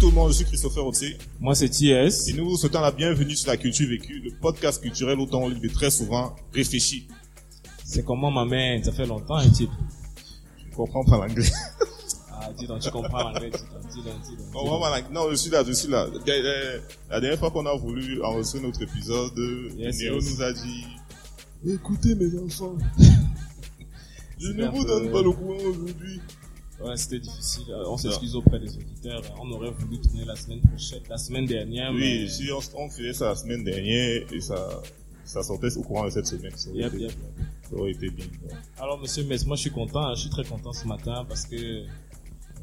tout le monde, je suis Christopher Otsé. Moi, c'est TS. Et nous vous souhaitons la bienvenue sur la culture vécue, le podcast culturel autant on lit très souvent réfléchi. C'est comment ma mère, ça fait longtemps, un type. Je ne comprends pas l'anglais. Ah, dis donc, tu comprends l'anglais, dis donc, dis donc. Non, je suis là, je suis là. La- dernière fois qu'on a voulu enregistrer notre épisode, Yes, Néo yes. nous a dit, écoutez mes enfants, je ne vous donne pas le courant aujourd'hui. Ouais, c'était difficile. Euh, On s'excuse auprès des auditeurs. On aurait voulu tourner la semaine prochaine, la semaine dernière, Oui, mais... si on, on faisait ça la semaine dernière et ça, ça sortait au courant de cette semaine, ça aurait, Yep, été, yep. ça aurait été bien. Alors, monsieur Metz, moi, je suis content, hein, je suis très content ce matin parce que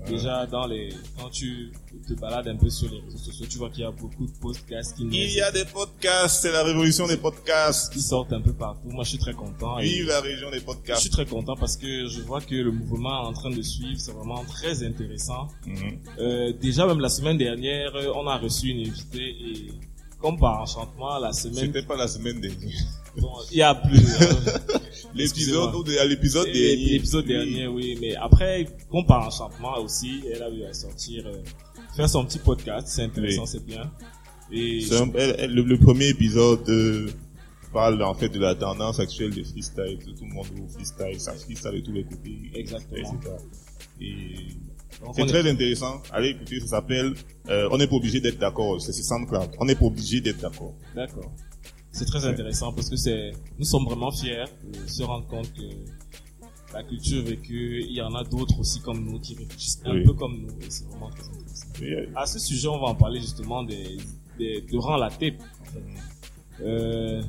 déjà dans les, quand tu te balades un peu sur les réseaux sociaux, tu vois qu'il y a beaucoup de podcasts qui, Il y a des podcasts, c'est la révolution des podcasts. qui sortent un peu partout. Moi, je suis très content. Vive la région des Je podcasts. suis très content parce que je vois que le mouvement est en train de suivre, c'est vraiment très intéressant. Mhm. Euh, déjà même la semaine dernière, euh, on a reçu une invitée et comme par enchantement, la semaine, C'était pas la semaine dernière. bon, il y a plus. euh, L'épisode, à l'épisode dernier. L'épisode Oui. dernier, oui, mais après, comme par enchantement aussi, elle a eu à sortir, euh, faire son petit podcast, c'est intéressant, Oui. c'est bien. Et C'est un- elle- elle- le, le premier épisode euh, parle en fait de la tendance actuelle des freestyle, tout, tout le monde au freestyle, ça freestyle de tous les côtés, Exactement. etc. Et c'est on est- très intéressant. Allez écouter, ça s'appelle euh, On n'est pas obligé d'être d'accord. C'est c'est SoundCloud. On n'est pas obligé d'être d'accord. D'accord. C'est très intéressant parce que c'est, nous sommes vraiment fiers de se rendre compte que la culture vécue, il y en a d'autres aussi comme nous qui réfléchissent un Oui. peu comme nous et c'est vraiment très intéressant. À ce sujet, on va en parler justement des, des durant la tape. en fait. Euh,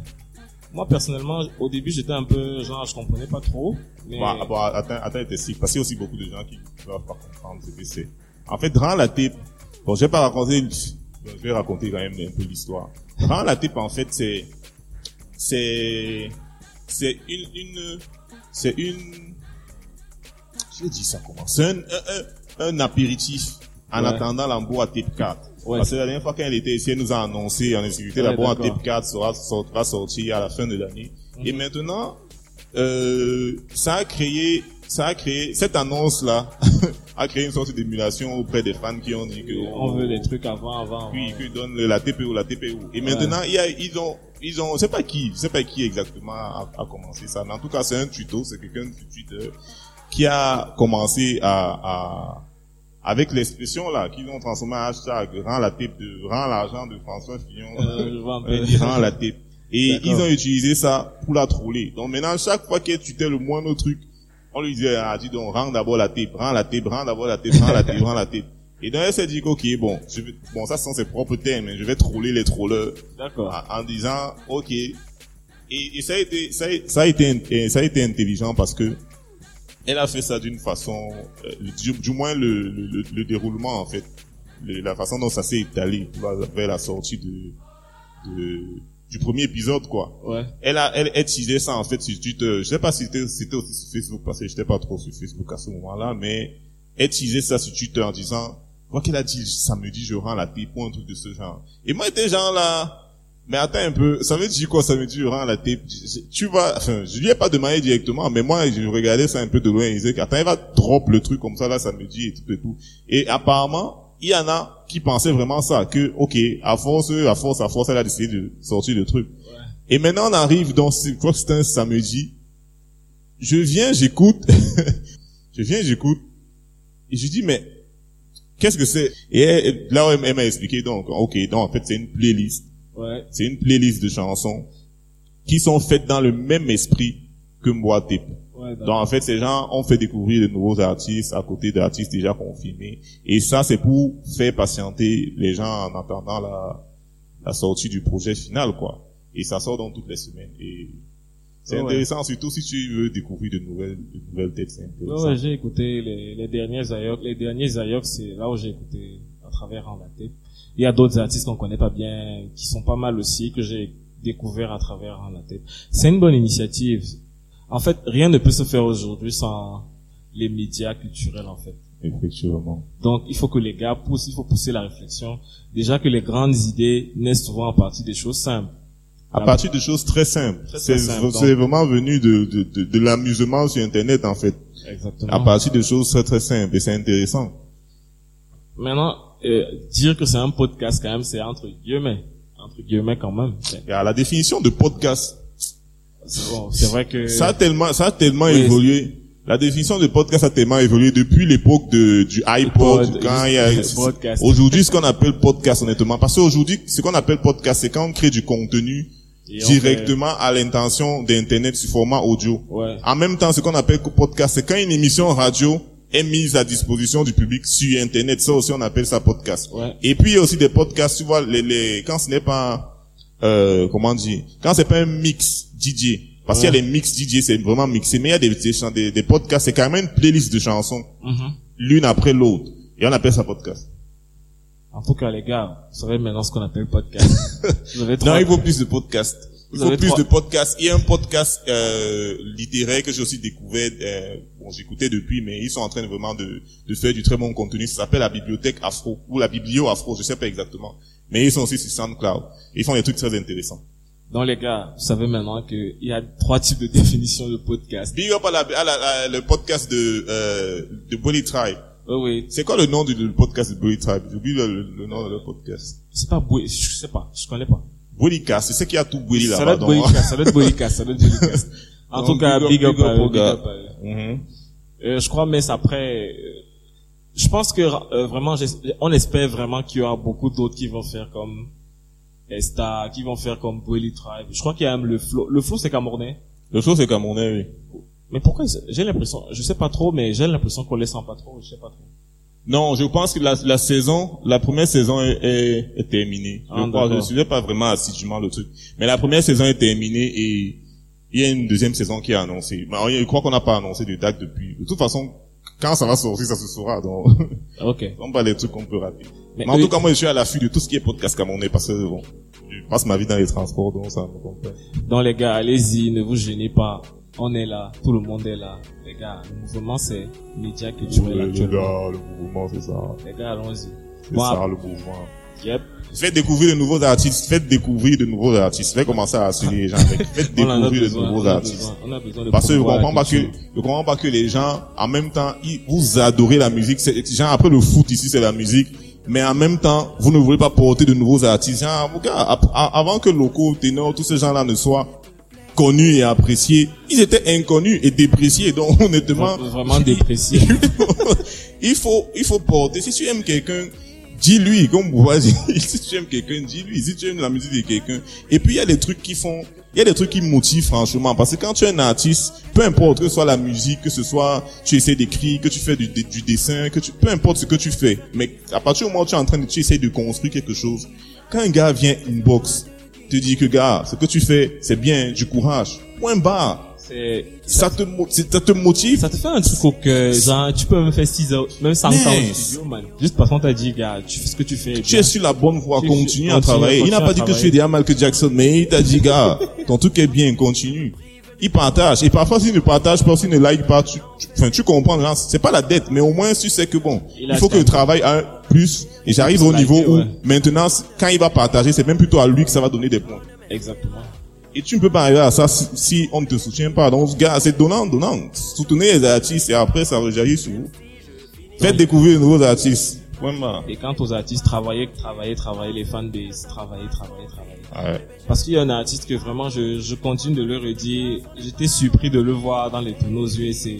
moi personnellement, au début, j'étais un peu genre, je comprenais pas trop, mais Bon, bon, attends, attends, parce qu'il y a aussi beaucoup de gens qui ne doivent pas comprendre ce que c'est. En fait, dans la tape, bon, je vais pas raconter, je vais raconter quand même un peu l'histoire. Dans la tape, en fait, c'est, c'est, c'est une, une, c'est une, je dis ça comment? C'est un, un, un, un apéritif en Ouais. attendant l'embout à tape 4. Ouais. Parce que la dernière fois qu'elle était ici, elle nous a annoncé en exclusivité Ouais, à tape 4 sera, sera sorti à la fin de l'année. Et Mhm. maintenant, euh, ça a créé, ça a créé, cette annonce-là a créé une sorte d'émulation auprès des fans qui ont dit que on veut des trucs avant, avant, avant. puis qu'ils donnent la TPO, la TPO. Et maintenant, il y a, ils ont, ils ont, c'est pas qui, c'est pas qui exactement a, a commencé ça. Mais en tout cas, c'est un tuto, c'est quelqu'un du Twitter qui a commencé à, à avec l'expression là, qu'ils ont transformé en hashtag, rend la tape de, rend l'argent de François Fillon. Euh. Euh, rend la tape. Et ils ont utilisé ça pour la troller. Donc maintenant, chaque fois qu'elle tweetait le moindre truc, on lui disait, ah, dis donc, rends d'abord la tape, rends la tape, rends d'abord la tape, rends la tape, rends la tape. Et donc elle s'est dit, ok, bon, je vais, bon, ça sont ses propres termes, mais je vais troller les trollers D'accord. en, en disant, ok. Et, et ça a été, ça a, ça a été, et ça a été intelligent parce que elle a fait ça d'une façon, euh, du, du moins le, le, le- le déroulement en fait, la façon dont ça s'est étalé vers la sortie de, de du premier épisode quoi. Ouais. Elle a, elle, elle teasait ça en fait sur Twitter. Je sais pas si c'était, c'était aussi sur Facebook parce que j'étais pas trop sur Facebook à ce moment-là, mais elle teasait ça sur Twitter en disant, quoi qu'elle a dit samedi, je rends la tape ou un truc de ce genre. Et moi, j'étais genre là, mais attends un peu, ça veut dire quoi samedi, je rends la tape? Tu vas, enfin, je lui ai pas demandé directement, mais moi, je regardais ça un peu de loin et je disais qu'attends, elle va drop le truc comme ça là samedi et tout et tout. Et apparemment, il y en a qui pensaient vraiment ça, que, ok, à force, à force, à force, elle a décidé de sortir le truc. Et maintenant, on arrive dans, je crois que c'était un samedi. Je viens, j'écoute. je viens, j'écoute. Et je dis, mais, qu'est-ce que c'est? Et là, elle, elle m'a expliqué, donc, ok, donc, en fait, c'est une playlist. Ouais. C'est une playlist de chansons qui sont faites dans le même esprit que Moi Tape. Ouais, Donc, en fait, ces gens ont fait découvrir de nouveaux artistes à côté d'artistes déjà confirmés. Et ça, c'est pour faire patienter les gens en attendant la, la sortie du projet final, quoi. Et ça sort dans toutes les semaines. Et c'est intéressant, surtout si tu veux découvrir de nouvelles, de nouvelles têtes, c'est intéressant. ouais, j'ai écouté les, les derniers Ayox. Les derniers Ayox, c'est là où j'ai écouté à travers en la. Il y a d'autres artistes qu'on connaît pas bien, qui sont pas mal aussi, que j'ai découvert à travers en la. C'est une bonne initiative. En fait, rien ne peut se faire aujourd'hui sans les médias culturels, en fait. Effectivement. Donc, il faut que les gars poussent, il faut pousser la réflexion. Déjà que les grandes idées naissent souvent à partir des choses simples. À partir de choses très simples. C'est vraiment venu de, de, de, de l'amusement sur Internet, en fait. Exactement. À partir de choses très très simples. Et c'est intéressant. Maintenant, euh, dire que c'est un podcast quand même, c'est entre guillemets, entre guillemets quand même. Et à la définition de podcast, c'est bon, vrai que ça a tellement, ça a tellement Oui. évolué. La définition de podcast a tellement évolué depuis l'époque de, du iPod, pod, quand il y a, aujourd'hui, ce qu'on appelle podcast, honnêtement. Parce qu'aujourd'hui, ce qu'on appelle podcast, c'est quand on crée du contenu Directement à l'intention d'Internet sous format audio. Ouais. En même temps, ce qu'on appelle podcast, c'est quand une émission radio est mise à disposition du public sur Internet. Ça aussi, on appelle ça podcast. Ouais. Et puis, il y a aussi des podcasts, tu vois, les, les, quand ce n'est pas, euh, comment dire, quand c'est pas un mix DJ. Parce qu'il y a les mix DJ, c'est vraiment mixé. Mais il y a des, des, podcasts, c'est carrément une playlist de chansons, Mhm. l'une après l'autre. Et on appelle ça podcast. En tout cas, les gars, vous savez maintenant ce qu'on appelle podcast. vous avez Non, il faut plus de podcasts. Il Vous faut plus trois- de podcasts. Il y a un podcast euh, littéraire que j'ai aussi découvert. Euh, bon, j'écoutais depuis, mais ils sont en train vraiment de, de faire du très bon contenu. Ça s'appelle la bibliothèque Afro ou la biblio Afro, je sais pas exactement. Mais ils sont aussi sur SoundCloud. Ils font des trucs très intéressants. Donc les gars, vous savez maintenant qu'il y a trois types de définitions de podcast. Big up à, la, à, la- à le podcast de euh, de Bully Tribe. Oh oui, C'est quoi le nom du, du podcast de Bully Tribe? J'oublie le, le, le nom de le podcast. c'est pas Boy, je sais pas, je connais pas. Bully Cast, c'est ce qu'il y a tout Bully Ça doit là-bas. être. Boycast, ça doit être ça doit être. En tout cas, big up, big up. Mhm. Euh, je crois, mais après, euh, je pense que euh, vraiment, on espère vraiment qu'il y aura beaucoup d'autres qui vont faire comme Esta, qui vont faire comme Boily Tribe. Je crois qu'il y a même le flow. Le flow, c'est camerounais. Le show c'est Camerounais, oui. Mais pourquoi J'ai l'impression, je sais pas trop, mais j'ai l'impression qu'on les sent pas trop. Je sais pas trop. Non, je pense que la, la saison, la première saison est, est, est terminée. Ah, je crois, je ne suivais pas vraiment assidûment le truc. Mais la première saison est terminée et il y a une deuxième saison qui est annoncée. Mais je crois qu'on n'a pas annoncé de date depuis. De toute façon, quand ça va sortir, ça se saura. Donc, Ok. on pas les trucs qu'on peut rater. Mais Mais, en eux- tout cas, moi, je suis à l'affût de tout ce qui est podcast camerounais parce que, bon, je passe ma vie dans les transports, donc ça me comprend. Donc les gars, allez-y, ne vous gênez pas. On est là, tout le monde est là. Les gars, le mouvement c'est média culturel actuellement. le mouvement, c'est ça. Les gars, allons-y. C'est Bon, ça, le mouvement. Yep. Faites découvrir de nouveaux artistes, faites découvrir de nouveaux artistes, faites commencer à assurer les gens avec, faites découvrir de nouveaux artistes. besoin, on a besoin de Parce que je comprends pas que, je comprends pas que les gens, en même temps, ils, vous adorez la musique, c'est, genre, après le foot ici, c'est la musique, mais en même temps, vous ne voulez pas porter de nouveaux artistes. Genre, gars, avant que locaux, ténors, tous ces gens-là ne soient connus et appréciés, ils étaient inconnus et dépréciés, donc honnêtement. Vraiment il faut, il faut porter. Si tu aimes quelqu'un, dis-lui, comme vous voyez, si tu aimes quelqu'un, dis-lui. Si tu aimes la musique de quelqu'un. Et puis, il y a des trucs qui font, il y a des trucs qui motivent, franchement. Parce que quand tu es un artiste, peu importe que ce soit la musique, que ce soit, tu essaies d'écrire, que tu fais du, du dessin, que tu, peu importe ce que tu fais. Mais à partir du moment où tu es en train de, tu essaies de construire quelque chose, quand un gars vient inbox, te dit que gars, ce que tu fais, c'est bien, du courage. Point barre. Ça te, ça te motive? ça te fait un truc au cœur, genre, tu peux même faire 6 heures, même 100 ans Mais- au studio, man. Juste parce qu'on t'a dit, gars, tu fais ce que tu fais. Tu es sur la bonne voie, continue à continue, travailler. Il n'a pas dit que tu fais déjà mal que Jackson, mais il t'a dit, gars, ton truc est bien, continue. Il partage. Et parfois, s'il ne partage pas, s'il ne like pas, tu, tu- enfin, tu comprends, genre, c'est pas la dette, mais au moins, tu sais que bon, Il il, a faut que ça. je travaille un plus, et j'arrive au Liker, niveau où, ouais. maintenant, quand il va partager, c'est même plutôt à lui que ça va donner des points. Exactement. Et tu ne peux pas arriver à ça si, si on ne te soutient pas. Donc, gars, c'est donnant, donnant. Soutenez les artistes et après, ça rejaillit sur vous. Faites découvrir de nouveaux artistes. Et quant aux artistes, travailler, travailler, travailler, les fanbases, travailler, travailler, travailler. Ouais. Parce qu'il y a un artiste que vraiment, je, je continue de le redire. J'étais surpris de le voir dans les tournois USA.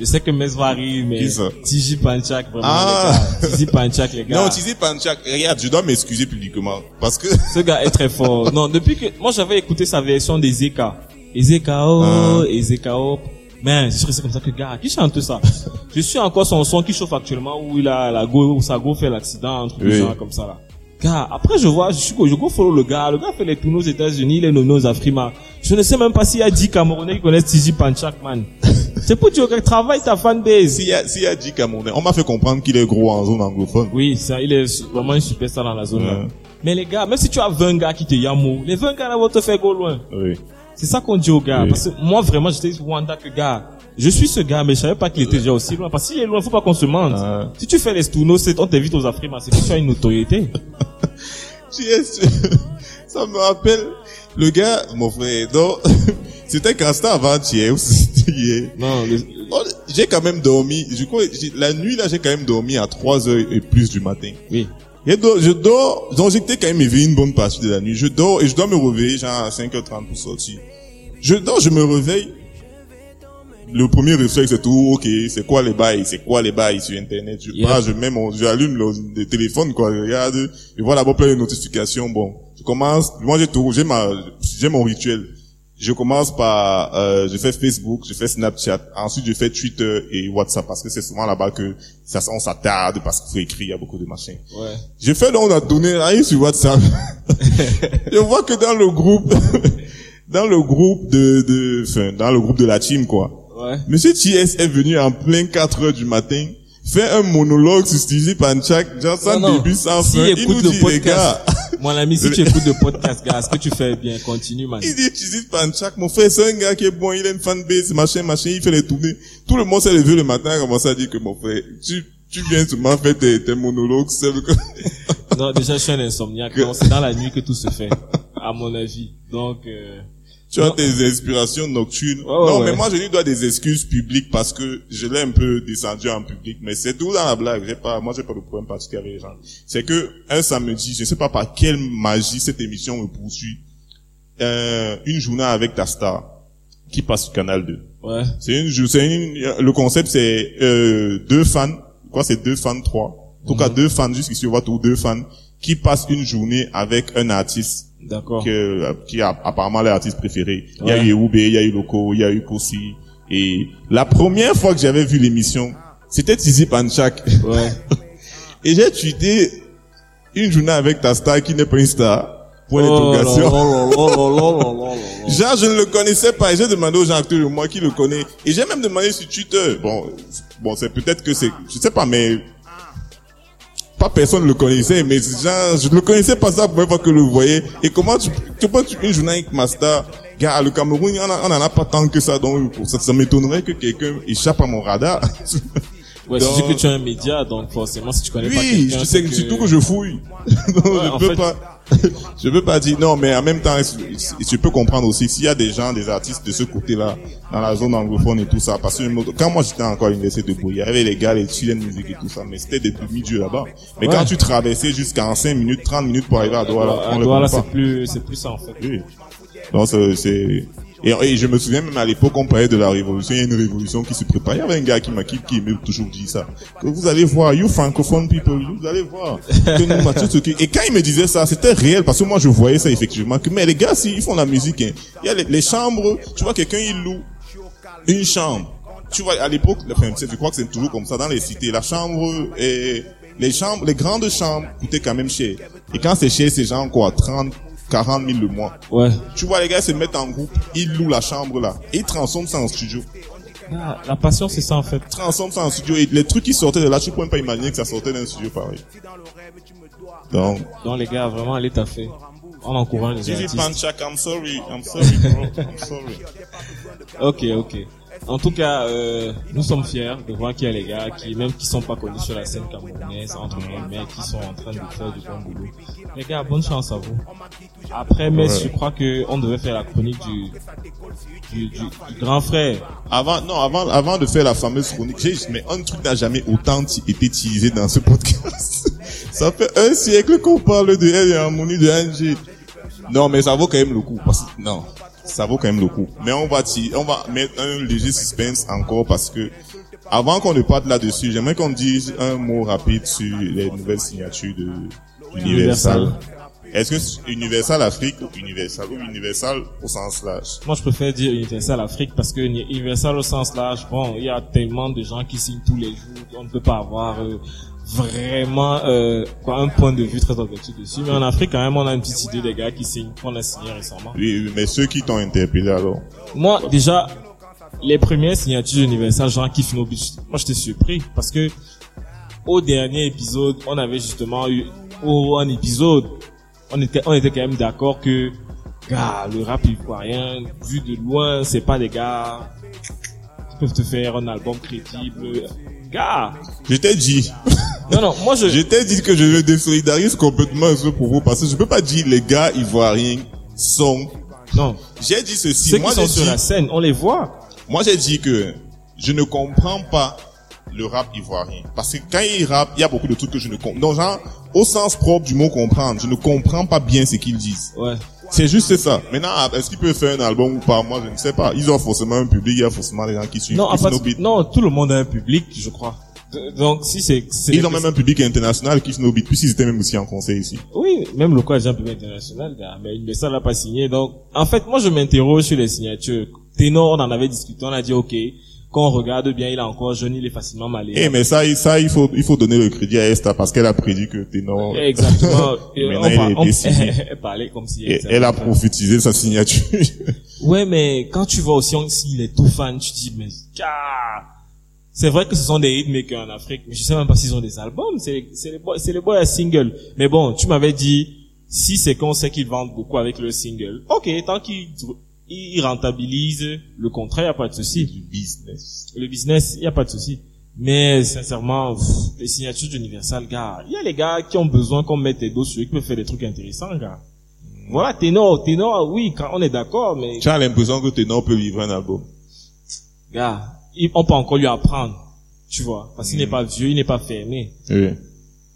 Je sais que Mes varie, mais Tiji Panchak, vraiment, Ah. les gars. Tiji Panchak, les gars. Non, Tizi Panchak, regarde, je dois m'excuser publiquement. Parce que, Ce gars est très fort. Non, depuis que, moi j'avais écouté sa version des Zeka. Ezekao, Ah. Ezekao. Mais je resté comme ça que gars, qui chante ça? je suis encore son son qui chauffe actuellement où il a la go, où sa go fait l'accident, un truc Oui. genre comme ça là. Gars, après je vois, je suis, je go follow le gars, le gars fait les tournois aux États-Unis, il est nommé aux Afrima. Je ne sais même pas s'il y a 10 Camerounais qui connaissent Tiji Panchak, man. C'est pour dire que travaille ta fanbase. s'il y a, s'il y a dit Camerounais, on m'a fait comprendre qu'il est gros en zone anglophone. Oui, ça, il est vraiment une superstar dans la zone là. Mais les gars, même si tu as 20 gars qui te yamou, les 20 gars là vont te faire go loin. Oui. C'est ça qu'on dit aux gars. Oui. Parce que moi, vraiment, j'étais Wanda que gars. Je suis ce gars, mais je savais pas qu'il était déjà aussi loin. Parce qu'il est loin, faut pas qu'on se mente. Ah. Si tu fais les tourneaux, c'est, on t'invite aux Afrima, c'est que tu as une. Tu es sûr- Ça me rappelle le gars, mon frère, donc, c'était quand c'était avant-hier ou c'était hier. Non, le- Oh, j'ai quand même dormi, crois, j'ai- la nuit là, j'ai quand même dormi à 3 heures et plus du matin. Oui. Je dors, je dors, donc j'étais quand même éveillé une bonne partie de la nuit. Je dors et je dois me réveiller genre à 5h30 pour sortir. Je dors, je me réveille. Le premier réflexe c'est tout, ok, c'est quoi les bails, c'est quoi les bails sur internet? Je Yeah. pars, je mets mon, j'allume le, le téléphone quoi, je regarde, je vois d'abord plein de notifications. Bon, je commence, moi j'ai tout, j'ai ma, j'ai mon rituel. Je commence par, euh, je fais Facebook, je fais Snapchat, ensuite je fais Twitter et WhatsApp parce que c'est souvent là-bas que ça, on s'attarde parce qu'il faut écrire, il y a beaucoup de machins. Ouais. J'ai fait donc la donné arrive sur WhatsApp. je vois que dans le groupe, dans le groupe de, de, enfin, dans le groupe de la team, quoi. Ouais. Monsieur TS est venu en plein 4 heures du matin, fait un monologue sur Stevie Panchak, genre début, sans Si fin. Il nous les gars, podcast, mon ami, si tu écoutes le podcast, gars, ce que tu fais bien, continue, man. il dit Stevie Panchak, mon frère, c'est un gars qui est bon, il a une fanbase, machin, machin, il fait les tournées. Tout le monde s'est levé le matin, a commencé à dire que mon frère, tu, tu viens seulement faire tes, tes monologues seul. Non, déjà, je suis un insomniaque. C'est dans la nuit que tout se fait, à mon avis. Donc, euh, Tu as tes inspirations nocturnes. Non, ouais. mais moi, je lui dois des excuses publiques parce que je l'ai un peu descendu en public. Mais c'est tout dans la blague. J'ai pas, moi, j'ai pas de problème particulier avec les gens. C'est que, un samedi, je sais pas par quelle magie cette émission me poursuit, euh, une journée avec ta star qui passe sur Canal 2. ouais. C'est une, une, le concept, c'est, euh, deux fans. Quoi, c'est deux fans, trois. En tout cas, deux fans, jusqu'ici, on voit tous deux fans qui passent une journée avec un artiste que, euh, qui a apparemment les artistes préférés. Il y a eu Oubé, il y a eu Loco, il y a eu Kossi. Et la première fois que j'avais vu l'émission, c'était Tizi Panchak. Ouais. et j'ai tweeté une journée avec ta star qui n'est pas une star. Pour l'interrogation. Oh Genre, je ne le connaissais pas et j'ai demandé aux gens autour de moi qui le connaît. Et j'ai même demandé sur Twitter. Bon, bon, c'est peut-être que c'est, je sais pas, mais pas personne le connaissait, mais genre, je ne le connaissais pas ça la première fois que je le voyais. Et comment tu, tu tu- une journée avec Master, gars, le Cameroun, on en, on en a pas tant que ça, donc pour ça, ça m'étonnerait que quelqu'un échappe à mon radar. Ouais, Donc- que tu es un média, donc forcément, si tu connais pas Oui, quelqu'un, je sais c'est que surtout que je fouille. Donc, Ouais, je peux fait- pas, je peux pas dire non, mais en même temps, tu peux comprendre aussi s'il y a des gens, des artistes de ce côté-là, dans la zone anglophone et tout ça, parce que quand moi j'étais encore à l'université de Bourg, il y avait les gars, les chillen musique et tout ça, mais c'était des demi-dieux là-bas. Mais Ouais. quand tu traversais jusqu'à 5 minutes, 30 minutes pour arriver à Douala, À Douala, c'est plus, c'est plus ça, en fait. Oui. Donc c'est- et, et je me souviens même à l'époque on parlait de la révolution, il y a une révolution qui se prépare. Il y avait un gars qui m'a qui, qui aimait toujours dire ça. Que vous allez voir, you francophone people, vous allez voir. Que nous, Mathieu Tsoki- Et quand il me disait ça, c'était réel parce que moi je voyais ça effectivement. Que mais les gars, si ils font la musique, hein, il y a les, les chambres. Tu vois quelqu'un il loue une chambre. Tu vois à l'époque, enfin, je crois que c'est toujours comme ça dans les cités. La chambre et les chambres, les grandes chambres coûtaient quand même cher. Et quand c'est cher, c'est genre quoi, 30, 40 000 le mois. Ouais. Tu vois, les gars se mettent en groupe, ils louent la chambre là, et ils transforment ça en studio. Ah, la passion, c'est ça, en fait. Ils transforment ça en studio, et les trucs qui sortaient de là, tu peux même pas imaginer que ça sortait d'un studio pareil. Donc, Donc, les gars, vraiment, allez taffer. On encourage les artistes. I'm sorry, I'm sorry, bro, I'm sorry. Ok, ok. En tout cas, euh, nous sommes fiers de voir qu'il y a les gars qui, même qui sont pas connus sur la scène camerounaise, entre guillemets, qui sont en train de faire du bon boulot. Les gars, bonne chance à vous. Après, mais Ouais. je crois que on devait faire la chronique du, du, du, du grand frère. Avant, non, avant, avant de faire la fameuse chronique, j'ai, mais un truc n'a jamais autant été utilisé dans ce podcast. ça fait un siècle qu'on parle de elle et harmonie de Angie. Non, mais ça vaut quand même le coup. Parce, que- non, ça vaut quand même le coup. Mais on va, on va mettre un léger suspense encore parce que avant qu'on ne parte là-dessus, j'aimerais qu'on dise un mot rapide sur les nouvelles signatures de Universal. Est-ce que Universal Afrique ou Universal ou Universal au sens large? Moi, je préfère dire Universal Afrique parce que Universal au sens large, bon, il y a tellement de gens qui signent tous les jours, on ne peut pas avoir euh, vraiment euh, quoi, un point de vue très objectif dessus. Mais en Afrique, quand même, on a une petite idée des gars qui signent, qu'on a signé récemment. Oui, mais ceux qui t'ont interpellé alors? Moi, déjà, les premières signatures d'Universal, genre Kiff No Beach, moi j'étais surpris parce que au dernier épisode, on avait justement eu, au un épisode, on était, on était quand même d'accord que, gars, le rap ivoirien, vu de loin, c'est pas des gars qui peuvent te faire un album crédible. Gars! Je t'ai dit, Non, non, moi je, je t'ai dit que je me désolidarise complètement de ce propos parce que je peux pas dire les gars ivoiriens sont. non. J'ai dit ceci. Ceux Moi qui sont j'ai sur dit, la scène, on les voit. moi j'ai dit que je ne comprends pas le rap ivoirien. Parce que quand il rappe, il y a beaucoup de trucs que je ne comprends. Donc, genre, au sens propre du mot comprendre, je ne comprends pas bien ce qu'ils disent. Ouais. C'est juste ça. Maintenant, est-ce qu'ils peuvent faire un album ou pas? Moi, je ne sais pas. Ils ont forcément un public, il y a forcément des gens qui suivent. Non, no beat. non, tout le monde a un public, je crois. Donc, si c'est, Ils ont même un public international qui Snowbeat, puisqu'ils étaient même aussi en conseil ici. Oui, même le cas, j'ai un public international, gars, mais ça l'a pas signé. Donc, en fait, moi, je m'interroge sur les signatures. Ténor, on en avait discuté, on a dit, ok, quand on regarde bien, il est encore jeune, il est facilement Eh, malléable. mais ça, il- ça, il faut, il faut donner le crédit à Esther parce qu'elle a prédit que Ténor, Exactement. Maintenant, par- est on- elle parlait comme si était- elle a prophétisé sa signature. Ouais, mais quand tu vois aussi, s'il est tout fan, tu dis, mais, gars, c'est vrai que ce sont des hitmakers en Afrique, mais je sais même pas s'ils ont des albums, c'est, les boys, c'est les boys à single. Mais bon, tu m'avais dit, si c'est qu'on sait qu'ils vendent beaucoup avec le single, ok, tant qu'ils, ils rentabilisent le contrat, y a pas de souci. du business. Le business, y a pas de souci. Mais, sincèrement, pff, les signatures d'Universal, gars, il y a les gars qui ont besoin qu'on mette des dos sur eux, qui peuvent faire des trucs intéressants, gars. Voilà, ténor, ténor, oui, quand on est d'accord, mais Tu as l'impression que Ténor peut livrer un album. gars, il- on peut encore lui apprendre, tu vois, parce qu'il n'est pas vieux, il n'est pas fermé. Oui.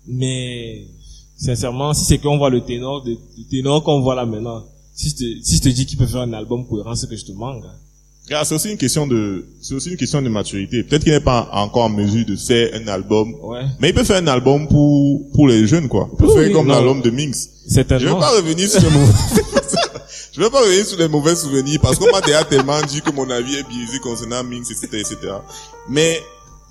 Mais sincèrement, si c'est qu'on voit le ténor, le, le ténor qu'on voit là maintenant, si je te, si je te dis qu'il peut faire un album cohérent, c'est que je te manque. Car c'est aussi une question de, c'est aussi une question de maturité. Peut-être qu'il n'est pas encore en mesure de faire un album, Ouais, mais il peut faire un album pour, pour les jeunes, quoi. Il peut Oui, faire oui, comme l'album de Minx. Je certainement. vais pas revenir sur les je vais pas revenir sur les mauvais souvenirs parce qu'on m'a déjà tellement dit que mon avis est biaisé concernant Minx, etc., etc. Mais,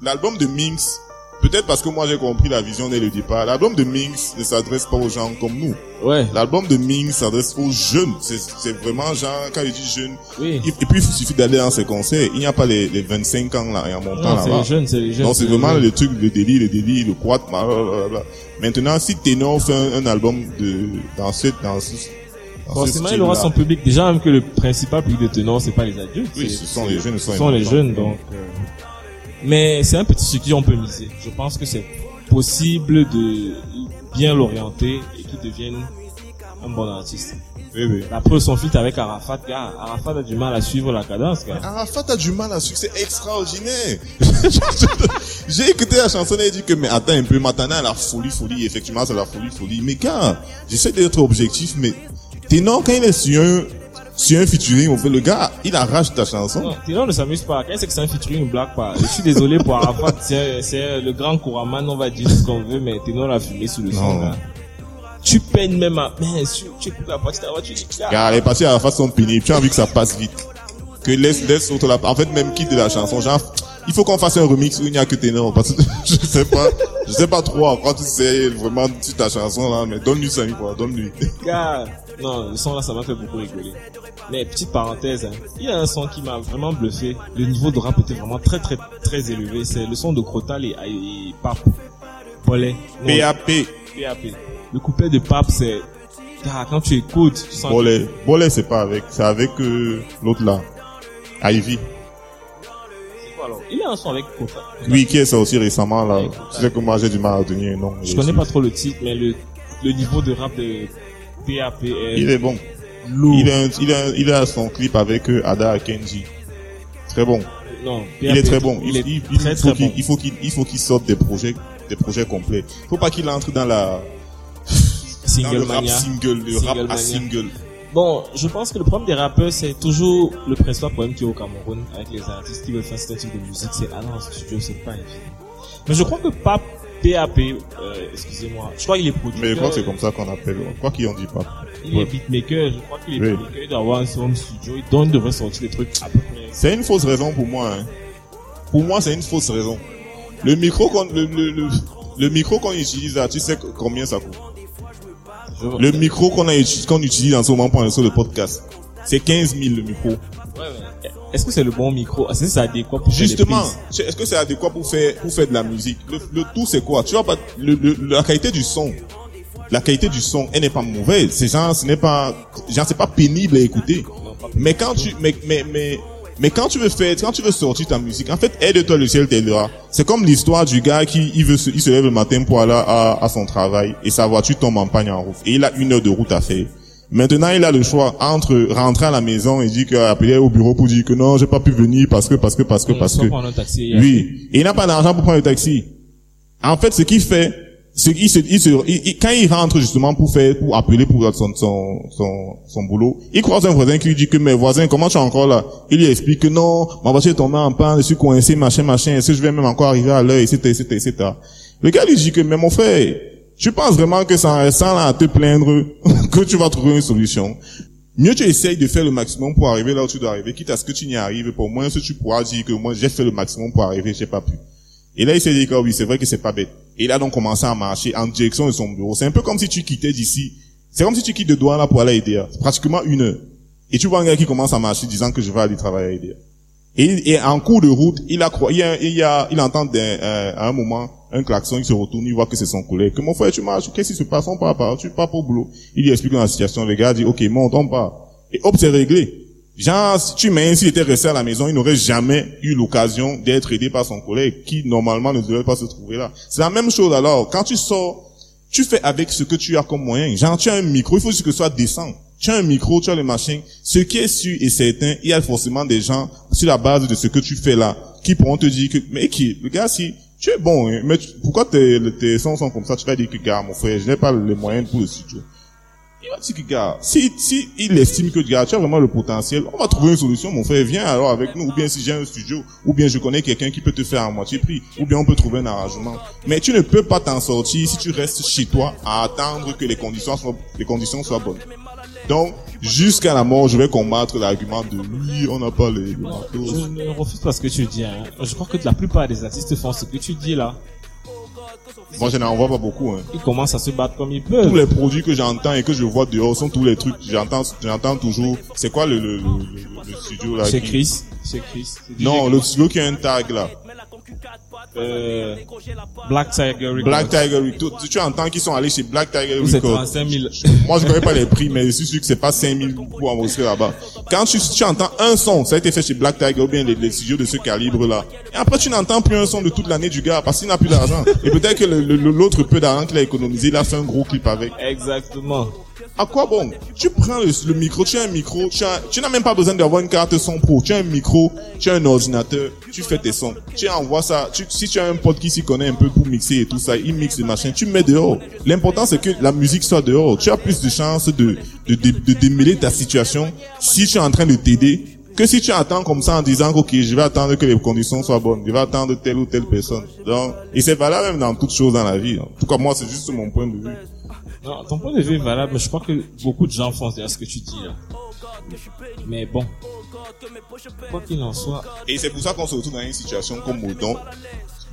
l'album de Minx, peut-être parce que moi j'ai compris la vision dès le départ, l'album de Minx ne s'adresse pas aux gens comme nous. Ouais, L'album de Minx s'adresse aux jeunes. C'est, c'est vraiment genre, quand je dis jeunes, oui. et, et puis il suffit d'aller dans ces concerts. Il n'y a pas les, les 25 ans là, et en montant Non, c'est là-bas. les jeunes, c'est les jeunes. Non, c'est vraiment le truc, le délit, le délit, le quad, blablabla. Maintenant, si Ténor fait un, un album de, dans ce, dans ce, Forcément, il aura son public. Déjà, même que le principal public de ténor, c'est pas les adultes. Oui, ce sont les jeunes, ce sont Ce sont les jeunes, donc. euh, Mais c'est un petit sur qui on peut miser. Je pense que c'est possible de bien l'orienter et qu'il devienne un bon artiste. Oui, oui. Preuve, son feat avec Arafat, gars. Arafat a du mal à suivre la cadence, gars. Arafat a du mal à suivre, c'est extraordinaire. J'ai écouté la chanson et dit que, mais attends un peu, maintenant à la folie, folie, effectivement, c'est la folie, folie. Mais gars, j'essaie d'être objectif, mais Ténor, quand il est sur un, sur un featuring, on fait le gars, il arrache ta chanson. Non, Ténor ne s'amuse pas. Quand c'est que c'est un featuring, il blague pas. Je suis désolé pour Arafat, c'est, c'est le grand Kouraman, on va dire ce qu'on veut, mais Ténor l'a fumé sous le son, gars. Tu peines même à, mais tu, tu écoutes la partie tu dis, gars, Car les parties à la façon pénible, tu as envie que ça passe vite. Que laisse, laisse autre la, en fait, même quitte de la chanson, genre, il faut qu'on fasse un remix où il n'y a que ténor, parce que je sais pas, je sais pas trop en quoi tu sais vraiment sur ta chanson là, mais donne-lui ça, quoi, donne-lui. Non, le son là, ça m'a fait beaucoup rigoler. Mais petite parenthèse, hein, il y a un son qui m'a vraiment bluffé. Le niveau de rap était vraiment très très très élevé. C'est le son de Crotal et, et Pape. Pollet. Non, PAP, PAP. Le couplet de Pape, c'est... Quand tu écoutes, tu sens... Bolet, Bolet c'est pas avec, c'est avec euh, l'autre là, Ivy. Alors Il a un son avec Crotal. Oui, qui est sorti récemment là. Tu sais que moi j'ai du mal à retenir, non. Je connais pas trop le titre, mais le, le niveau de rap de PAP Il est bon. lourd. Il a, il a, il a son clip avec euh, Ada Akenji. Très bon. Non, Il est très bon. Il, est il, il très faut très qu'il, bon. il faut qu'il, il faut qu'il sorte des projets, des projets complets. Faut pas qu'il entre dans la, dans Single le rap Mania. single, le Single rap à single. Bon, je pense que le problème des rappeurs, c'est toujours le principal problème qu'il y a au Cameroun avec les artistes qui veulent faire ce type de musique, c'est aller en studio, c'est pas évident. Mais je crois que Pape, PAP, euh, excusez-moi, je crois qu'il est producteur. Mais je crois que c'est comme ça qu'on appelle. Je crois qu'ils ont dit pas. Il est beatmaker, je crois qu'il est Oui. beatmaker, il doit avoir un home studio, il donne, devrait sortir des trucs à peu près. C'est une fausse raison pour moi. Hein. Pour moi, c'est une fausse raison. Le micro qu'on, le, le, le, le micro qu'on utilise là, tu sais combien ça coûte? Le micro qu'on qu'on utilise en ce moment pour sur le podcast, c'est 15 000 le micro. Ouais, ouais. Est-ce que c'est le bon micro? Est-ce que c'est adéquat pour Justement, est-ce que c'est adéquat pour faire pour faire de la musique? Le, le tout c'est quoi? Tu vois pas le, le- la qualité du son. La qualité du son, elle n'est pas mauvaise. C'est genre, ce n'est pas, genre, c'est pas pénible à écouter. Non, pas- Mais quand tu, mais, mais, mais, mais quand tu veux faire, quand tu veux sortir ta musique, en fait, aide-toi, le ciel t'aidera. C'est comme l'histoire du gars qui, il veut se, il se lève le matin pour aller à, à son travail et sa voiture tombe en panne en route et il a une heure de route à faire. Maintenant, il a le choix entre rentrer à la maison et dire qu'appeler au bureau pour dire que non, j'ai pas pu venir parce que, parce que, parce que, parce que. prendre un taxi. Oui. Et il n'a pas d'argent pour prendre le taxi. En fait, ce qu'il fait, qu'il se, il se, il- il- quand il rentre justement pour faire, pour appeler pour son, son, son, son boulot, il croise un voisin qui lui dit que mes voisins, comment tu es encore là? Il lui explique que non, ma voiture est tombée en panne, je suis coincé, machin, machin, est-ce que je vais même encore arriver à l'heure, etc., etc., etc. Le gars lui dit que, mais mon frère, tu penses vraiment que sans, sans à te plaindre, que tu vas trouver une solution? Mieux tu essayes de faire le maximum pour arriver là où tu dois arriver, quitte à ce que tu n'y arrives. Au moins, ce tu pourras dire que moi, j'ai fait le maximum pour arriver, j'ai pas pu. Et là, il s'est dit que oui, c'est vrai que c'est pas bête. Et il a donc commencé à marcher en direction de son bureau. C'est un peu comme si tu quittais d'ici. C'est comme si tu quittes de Douala pour aller à Idea. C'est pratiquement une heure. Et tu vois un gars qui commence à marcher disant que je vais aller travailler à Idea. Et, et en cours de route, il a il, y a, il entend euh, à un moment un klaxon, il se retourne, il voit que c'est son collègue. Que mon frère, tu marches, qu'est-ce qui se passe? On part pas, tu pars pas au boulot. Il lui explique la situation. Le gars dit, ok, monte, on part. Et hop, c'est réglé. Genre, si tu mets, s'il resté à la maison, il n'aurait jamais eu l'occasion d'être aidé par son collègue, qui normalement ne devrait pas se trouver là. C'est la même chose alors. Quand tu sors, tu fais avec ce que tu as comme moyen. Genre, tu as un micro, il faut juste que ce soit décent. Tu as un micro, tu as le machin. Ce qui est sûr et certain, il y a forcément des gens, sur la base de ce que tu fais là, qui pourront te dire que, mais qui, le gars, si, tu es bon, hein, mais tu- pourquoi tes, tes sons sont comme ça? Tu vas dire que, gars, mon frère, je n'ai pas les moyens pour le studio. Il si, si il estime que, tu as vraiment le potentiel, on va trouver une solution, mon frère, viens alors avec nous, ou bien si j'ai un studio, ou bien je connais quelqu'un qui peut te faire à moitié prix, ou bien on peut trouver un arrangement. Mais tu ne peux pas t'en sortir si tu restes chez toi à attendre que les conditions soient, les conditions soient bonnes. Donc, jusqu'à la mort, je vais combattre l'argument de oui, on n'a pas les, les. Je ne refuse pas ce que tu dis. Hein. Je crois que la plupart des artistes font ce que tu dis là. Moi, je n'en vois pas beaucoup, hein. Ils commencent à se battre comme ils tous peuvent. les produits que j'entends et que je vois dehors sont tous les trucs j'entends j'entends toujours c'est quoi le le, le, le- studio là C'est qui- Chris. C'est Chris. Non le studio qui a un tag là Euh, Black Tiger Records. Black Tiger Records tu, tu entends qu'ils sont allés chez Black Tiger Records 35 000. moi je connais pas les prix mais je suis sûr que c'est pas 5000 pour enregistrer là-bas quand tu, tu entends un son ça a été fait chez Black Tiger ou bien les, les studios de ce calibre là et après tu n'entends plus un son de toute l'année du gars parce qu'il n'a plus d'argent et peut-être que l'autre peu d'argent qu'il a économisé il a fait un gros clip avec Exactement. À quoi bon? Tu prends le, le micro, tu as un micro, tu n'as même pas besoin d'avoir une carte son pro. Tu as un micro, tu as un ordinateur, tu fais tes sons. Tu envoies ça. Tu, si tu as un pote qui s'y connaît un peu pour mixer et tout ça, il mixe les machins, tu mets dehors. L'important c'est que la musique soit dehors. Tu as plus de chances de, de, de, de démêler ta situation si tu es en train de t'aider que si tu attends comme ça en disant ok je vais attendre que les conditions soient bonnes, je vais attendre telle ou telle personne. Donc et c'est valable même dans toutes choses dans la vie. En tout cas moi c'est juste mon point de vue. Non, ton point de vue est valable, mais je crois que beaucoup de gens font ce que tu dis là. Mais bon. Quoi qu'il en soit, Et c'est pour ça qu'on se retrouve dans une situation comme donc,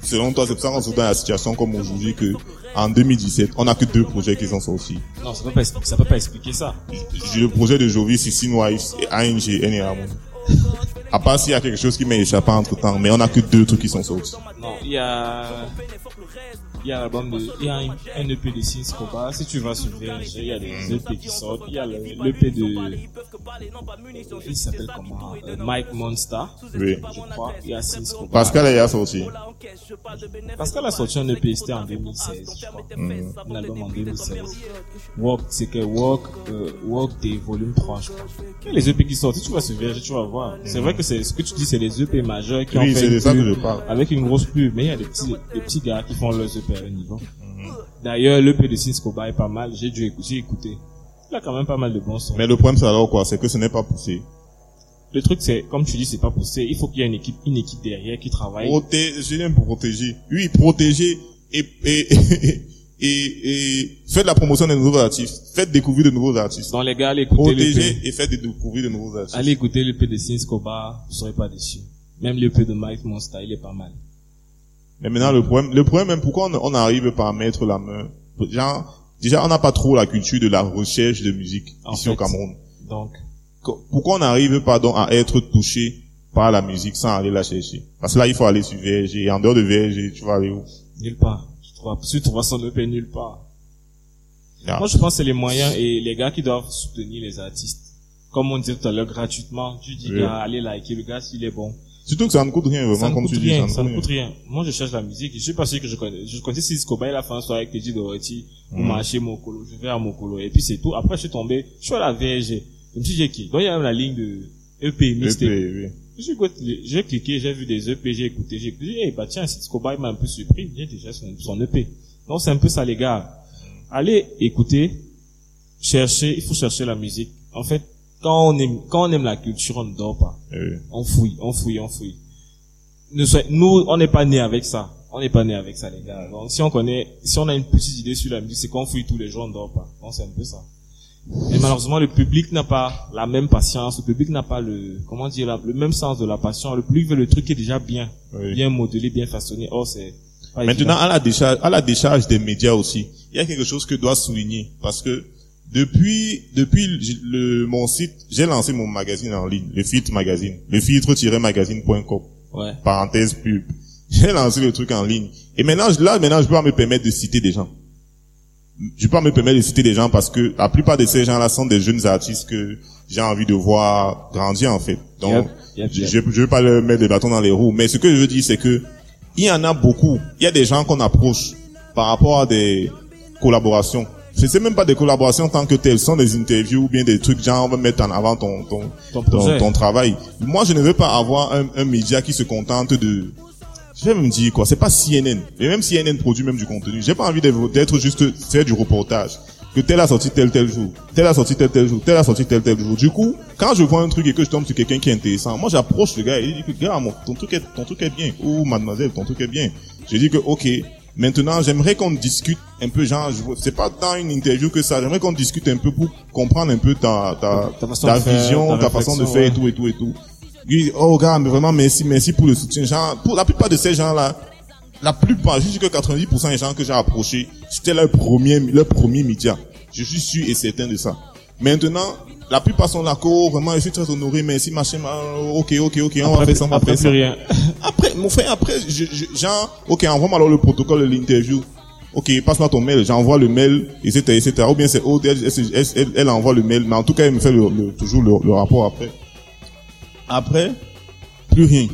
selon toi, c'est pour ça qu'on se retrouve dans la situation comme aujourd'hui que, en 2017, on n'a que deux projets qui sont sortis. non, ça peut pas expliquer, ça peut pas expliquer ça. J'ai le projet de Jovi, Sissin Wives et ANG, N et Ramon. À part s'il y a quelque chose qui m'est échappé entre temps, mais on n'a que deux trucs qui sont sortis. Non, il y a, il y a l'album de, il y a un, un EP de Sins Koba. Si tu vas sur VNG, il y a des EP qui sortent. Il y a le- l'EP de, il s'appelle comment, euh, Mike Monster, Oui. je crois. Il y a Sins Koba. Pascal est sorti. Pascal a sorti un EP, c'était en 2016, je crois. Un album en 2016. Walk, c'est que Walk, euh, Walk des volume 3, je crois. Et les EP qui sortent, si tu vas sur VNG, tu vas voir. C'est vrai que c'est, ce que tu dis, c'est les EP majeurs qui ont Oui, fait c'est une de ça que pub je parle. avec une grosse pub, mais il y a des petits, des petits gars qui font leurs EP niveau. D'ailleurs, l'EP de Sins Koba est pas mal, j'ai dû écouter. Il a quand même pas mal de bons sons. Mais le problème, c'est alors quoi? C'est que ce n'est pas poussé. Le truc, c'est, comme tu dis, c'est pas poussé. Il faut qu'il y ait une équipe, une équipe derrière qui travaille. Protéger, même protéger. Oui, protéger et, et, et, et, faites la promotion des nouveaux artistes. Faites découvrir de nouveaux artistes. Donc les gars, allez écouter l'EP. Protéger et faites découvrir de nouveaux artistes. Allez écouter l'EP de Sins Koba, vous serez pas déçus. Même l'EP de Mike Monster, il est pas mal. Mais maintenant, le problème, le problème, même pourquoi on n'arrive pas à mettre la main, genre, déjà, on n'a pas trop la culture de la recherche de musique En ici fait. au Cameroun. Donc, Pourquoi on n'arrive pas donc à être touché par la musique sans aller la chercher? Parce que là, il faut aller sur VRG. Et en dehors de VRG, tu vas aller où? nulle part. Tu trouveras, tu trouveras son EP nulle part. Ah. Moi, je pense que c'est les moyens et les gars qui doivent soutenir les artistes. Comme on disait tout à l'heure, gratuitement. Tu dis, Oui. gars, allez liker le gars s'il est bon. Surtout que ça ne coûte rien, vraiment, Ça comme tu dis. rien, ça ne coûte rien. Moi, je cherche la musique. Je suis pas sûr que je connais. Je connais si Scoba, il a fait un soir avec Doherty, ou Mhm. marché Mokolo. Je vais à Mokolo. Et puis c'est tout. Après, je suis tombé, je suis à la VRG. Je me suis dit, j'ai qui? Donc, il y a même la ligne de EP, mixtape. EP, oui. J'ai cliqué, j'ai vu des EP, j'ai écouté, j'ai écouté, eh, bah tiens, Scoba, il m'a un peu surpris, j'ai déjà son, son EP. Donc c'est un peu ça les gars. Allez écouter, chercher, il faut chercher la musique. En fait, quand on aime, quand on aime la culture, on ne dort pas. Oui. On fouille, on fouille, on fouille. Nous, on n'est pas né avec ça. On n'est pas né avec ça les gars. Donc si on connaît, si on a une petite idée sur la musique, c'est qu'on fouille tous les jours, on ne dort pas. Donc c'est un peu ça. Et malheureusement, le public n'a pas la même patience, le public n'a pas le, comment dire, la- le même sens de la passion. Le public veut le truc qui est déjà bien, Oui. bien modelé, bien façonné. Oh, c'est Maintenant, évident. à la décharge, à la décharge des médias aussi, il y a quelque chose que je dois souligner parce que depuis depuis le, mon site, j'ai lancé mon magazine en ligne, le filtre magazine, le filtre-magazine.com. Ouais. Parenthèse pub. J'ai lancé le truc en ligne. Et maintenant, je- là, maintenant, je peux pas me permettre de citer des gens. Je peux pas me permettre de citer des gens parce que la plupart de ces gens-là sont des jeunes artistes que j'ai envie de voir grandir, en fait. Donc, Yep, yep, je, yep. je, je veux pas leur mettre des bâtons dans les roues. Mais ce que je veux dire, c'est que il y en a beaucoup. Il y a des gens qu'on approche par rapport à des collaborations. Je sais même pas des collaborations tant que telles, ce sont des interviews ou bien des trucs genre on va mettre en avant ton ton Ton ton, projet. ton travail. Moi, je ne veux pas avoir un, un média qui se contente de je vais me dire quoi, c'est pas CNN. Mais même CNN produit même du contenu. J'ai pas envie d'être d'être juste faire du reportage. Que tel a sorti tel tel jour, tel a sorti tel tel jour, tel a sorti tel tel jour. Du coup, quand je vois un truc et que je tombe sur quelqu'un qui est intéressant, moi j'approche le gars et je dis que gars, mon, ton truc est ton truc est bien ou mademoiselle, ton truc est bien. Je dis que ok, maintenant j'aimerais qu'on discute un peu genre c'est pas dans une interview que ça, j'aimerais qu'on discute un peu pour comprendre un peu ta ta Ta façon ta de faire, vision, ta ta façon de faire et tout et tout et tout. Oh gars, mais vraiment merci, merci pour le soutien. Genre, pour la plupart de ces gens-là, la plupart, je dis que 90% des gens que j'ai approchés, c'était leur premier, leur premier média. Je suis sûr et certain de ça. Maintenant, la plupart sont oh, vraiment, je suis très honoré, merci, machin, ma- ok, ok, ok, on va faire ça, on va après faire ça. rien. Après, mon frère, après, je, je- genre, ok, envoie-moi alors le protocole de l'interview. Ok, passe-moi ton mail, j'envoie le mail, etc., etc. Ou bien c'est Aude, elle, elle, elle- elle envoie le mail, mais en tout cas, elle me fait le, le- toujours le, le rapport après. Après, plus rien.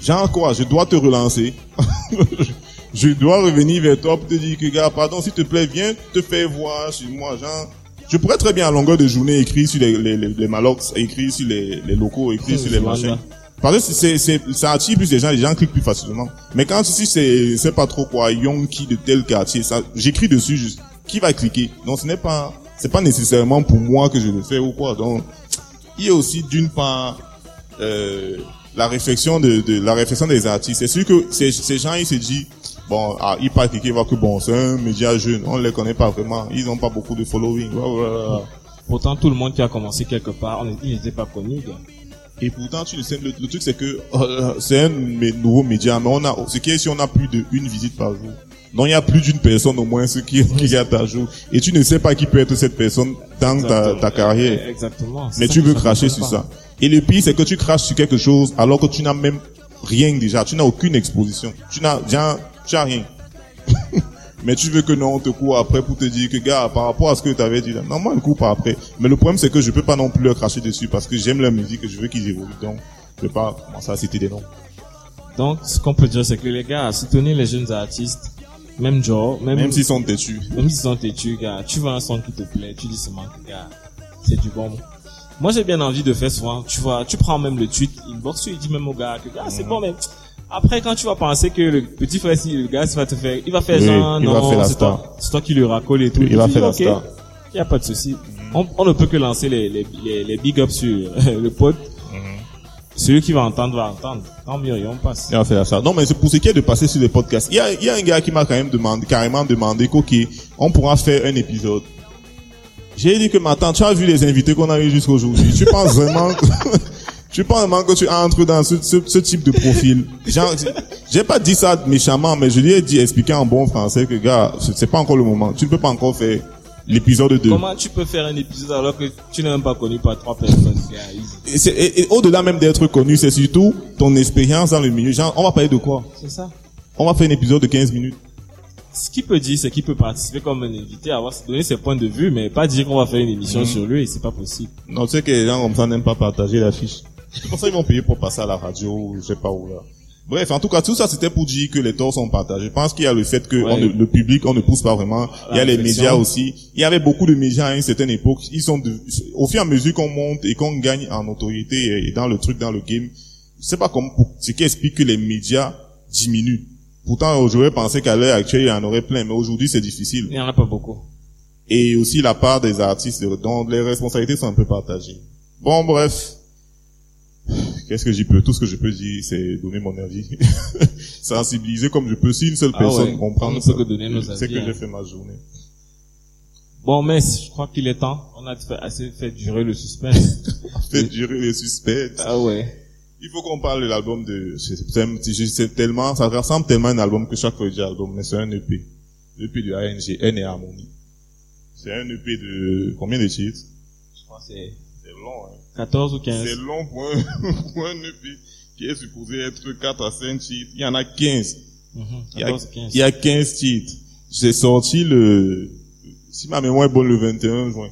Genre quoi, je dois te relancer. je dois revenir vers toi pour te dire que, gars, pardon, s'il te plaît, viens te faire voir chez moi, genre. Je pourrais très bien à longueur de journée écrire sur les, les, les, les malox, écrire sur les, les locaux, écrire sur les vois. Parce que c'est, c'est, ça attire plus les gens, les gens cliquent plus facilement. Mais quand ici c'est, c'est pas trop quoi, Yonki de tel quartier, ça, j'écris dessus juste, qui va cliquer? Donc ce n'est pas, c'est pas nécessairement pour moi que je le fais ou quoi. Donc, il y a aussi d'une part, euh, la réflexion de, de, la réflexion des artistes. C'est sûr que ces, ces gens, ils se disent, bon, ah, il parle cliquer, va que bon, c'est un média jeune, on les connaît pas vraiment, ils ont pas beaucoup de following. Blablabla. Pourtant, tout le monde qui a commencé quelque part, on est- il n'était pas connu, gars. Et pourtant, tu le sais, le, le truc c'est que euh, c'est un nouveau média, mais on a, ce qui est si on a plus de une visite par jour. Donc il y a plus d'une personne au moins ce qui qui regarde ta jour. Et tu ne sais pas qui peut être cette personne dans ta, ta carrière. Exactement. C'est Mais tu veux cracher sur pas. ça. Et le pire, c'est que tu craches sur quelque chose alors que tu n'as même rien déjà. Tu n'as aucune exposition. Tu n'as, genre, tu as rien. Mais tu veux que non, on te court après pour te dire que gars, par rapport à ce que tu avais dit là, non, moi, je cours pas après. Mais le problème, c'est que je peux pas non plus leur cracher dessus parce que j'aime leur musique et je veux qu'ils évoluent. Donc, je peux pas commencer à citer des noms. Donc, ce qu'on peut dire, c'est que les gars, soutenez les jeunes artistes, même Joe, même, Même s'ils sont têtus. même s'ils sont têtus, gars, tu vois un son qui te plaît, tu dis seulement que, gars, c'est du bon. Moi, j'ai bien envie de faire souvent, tu vois, tu prends même le tweet, inbox, tu dis même au gars que, gars, c'est bon, mais après, quand tu vas penser que le petit frère, si le gars, il va te faire, il va faire Oui, genre, il va non, faire la c'est star. toi, c'est toi qui le racole et tout. Il va faire la ok, star. Il y a pas de souci. On, on ne peut que lancer les, les, les, les big ups sur le pote. Celui qui va entendre va entendre. Tant mieux, et on passe. Il va faire ça. Non, mais c'est pour ce qui est de passer sur les podcasts. Il y a, il y a un gars qui m'a quand même demandé, carrément demandé qu'ok, on pourra faire un épisode. J'ai dit que maintenant, tu as vu les invités qu'on a eu jusqu'aujourd'hui. Tu penses vraiment, tu penses vraiment que tu entres dans ce, ce, ce type de profil. J'ai pas dit ça méchamment, mais je lui ai dit, expliquer en bon français que gars, c'est pas encore le moment. Tu ne peux pas encore faire l'épisode 2. Comment tu peux faire un épisode alors que tu n'es même pas connu par trois personnes. Et, et- et au-delà même d'être connu, c'est surtout ton expérience dans le milieu. Genre, on va parler de quoi? C'est ça. On va faire un épisode de 15 minutes. Ce qu'il peut dire, c'est qu'il peut participer comme un invité, avoir donner ses points de vue, mais pas dire qu'on va faire une émission sur lui, c'est pas possible. Non, tu sais que les gens comme ça n'aiment pas partager l'affiche. C'est pour ça qu'ils vont payer pour passer à la radio, je sais pas où là. Bref, en tout cas, tout ça, c'était pour dire que les torts sont partagés. Je pense qu'il y a le fait que Ouais. on ne- le public, on ne pousse pas vraiment. Il y a les médias aussi. Il y avait beaucoup de médias à une certaine époque. Ils sont de- au fur et à mesure qu'on monte et qu'on gagne en notoriété et- dans le truc, dans le game. Je sais pas comment, ce qui explique que les médias diminuent. Pourtant, j'aurais pensé qu'à l'heure actuelle, il y en aurait plein, mais aujourd'hui, c'est difficile. Il y en a pas beaucoup. Et aussi la part des artistes, dont les responsabilités sont un peu partagées. Bon, bref. Qu'est-ce que j'y peux? Tout ce que je peux dire, c'est donner mon avis. Sensibiliser comme je peux. Si une seule Ah personne ouais, comprend, que nos c'est que hein. j'ai fait ma journée. Bon, mais je crois qu'il est temps. On a assez fait durer le suspense. Fait durer les suspects. ah ouais. Il faut qu'on parle de l'album de... C'est tellement... Ça ressemble tellement à un album que chaque fois je dis album, mais c'est un EP. EP de ANG, N et Harmonie. C'est un EP de... Combien de titres? Je crois que C'est long, hein. 14 ou 15. C'est long pour un, pour un EP qui est supposé être 4 à 5 titres. Il y en a 15. Mhm, Il y a, 14 ou 15. il y a 15 titres. J'ai sorti le, si ma mémoire est bonne, le 21 juin.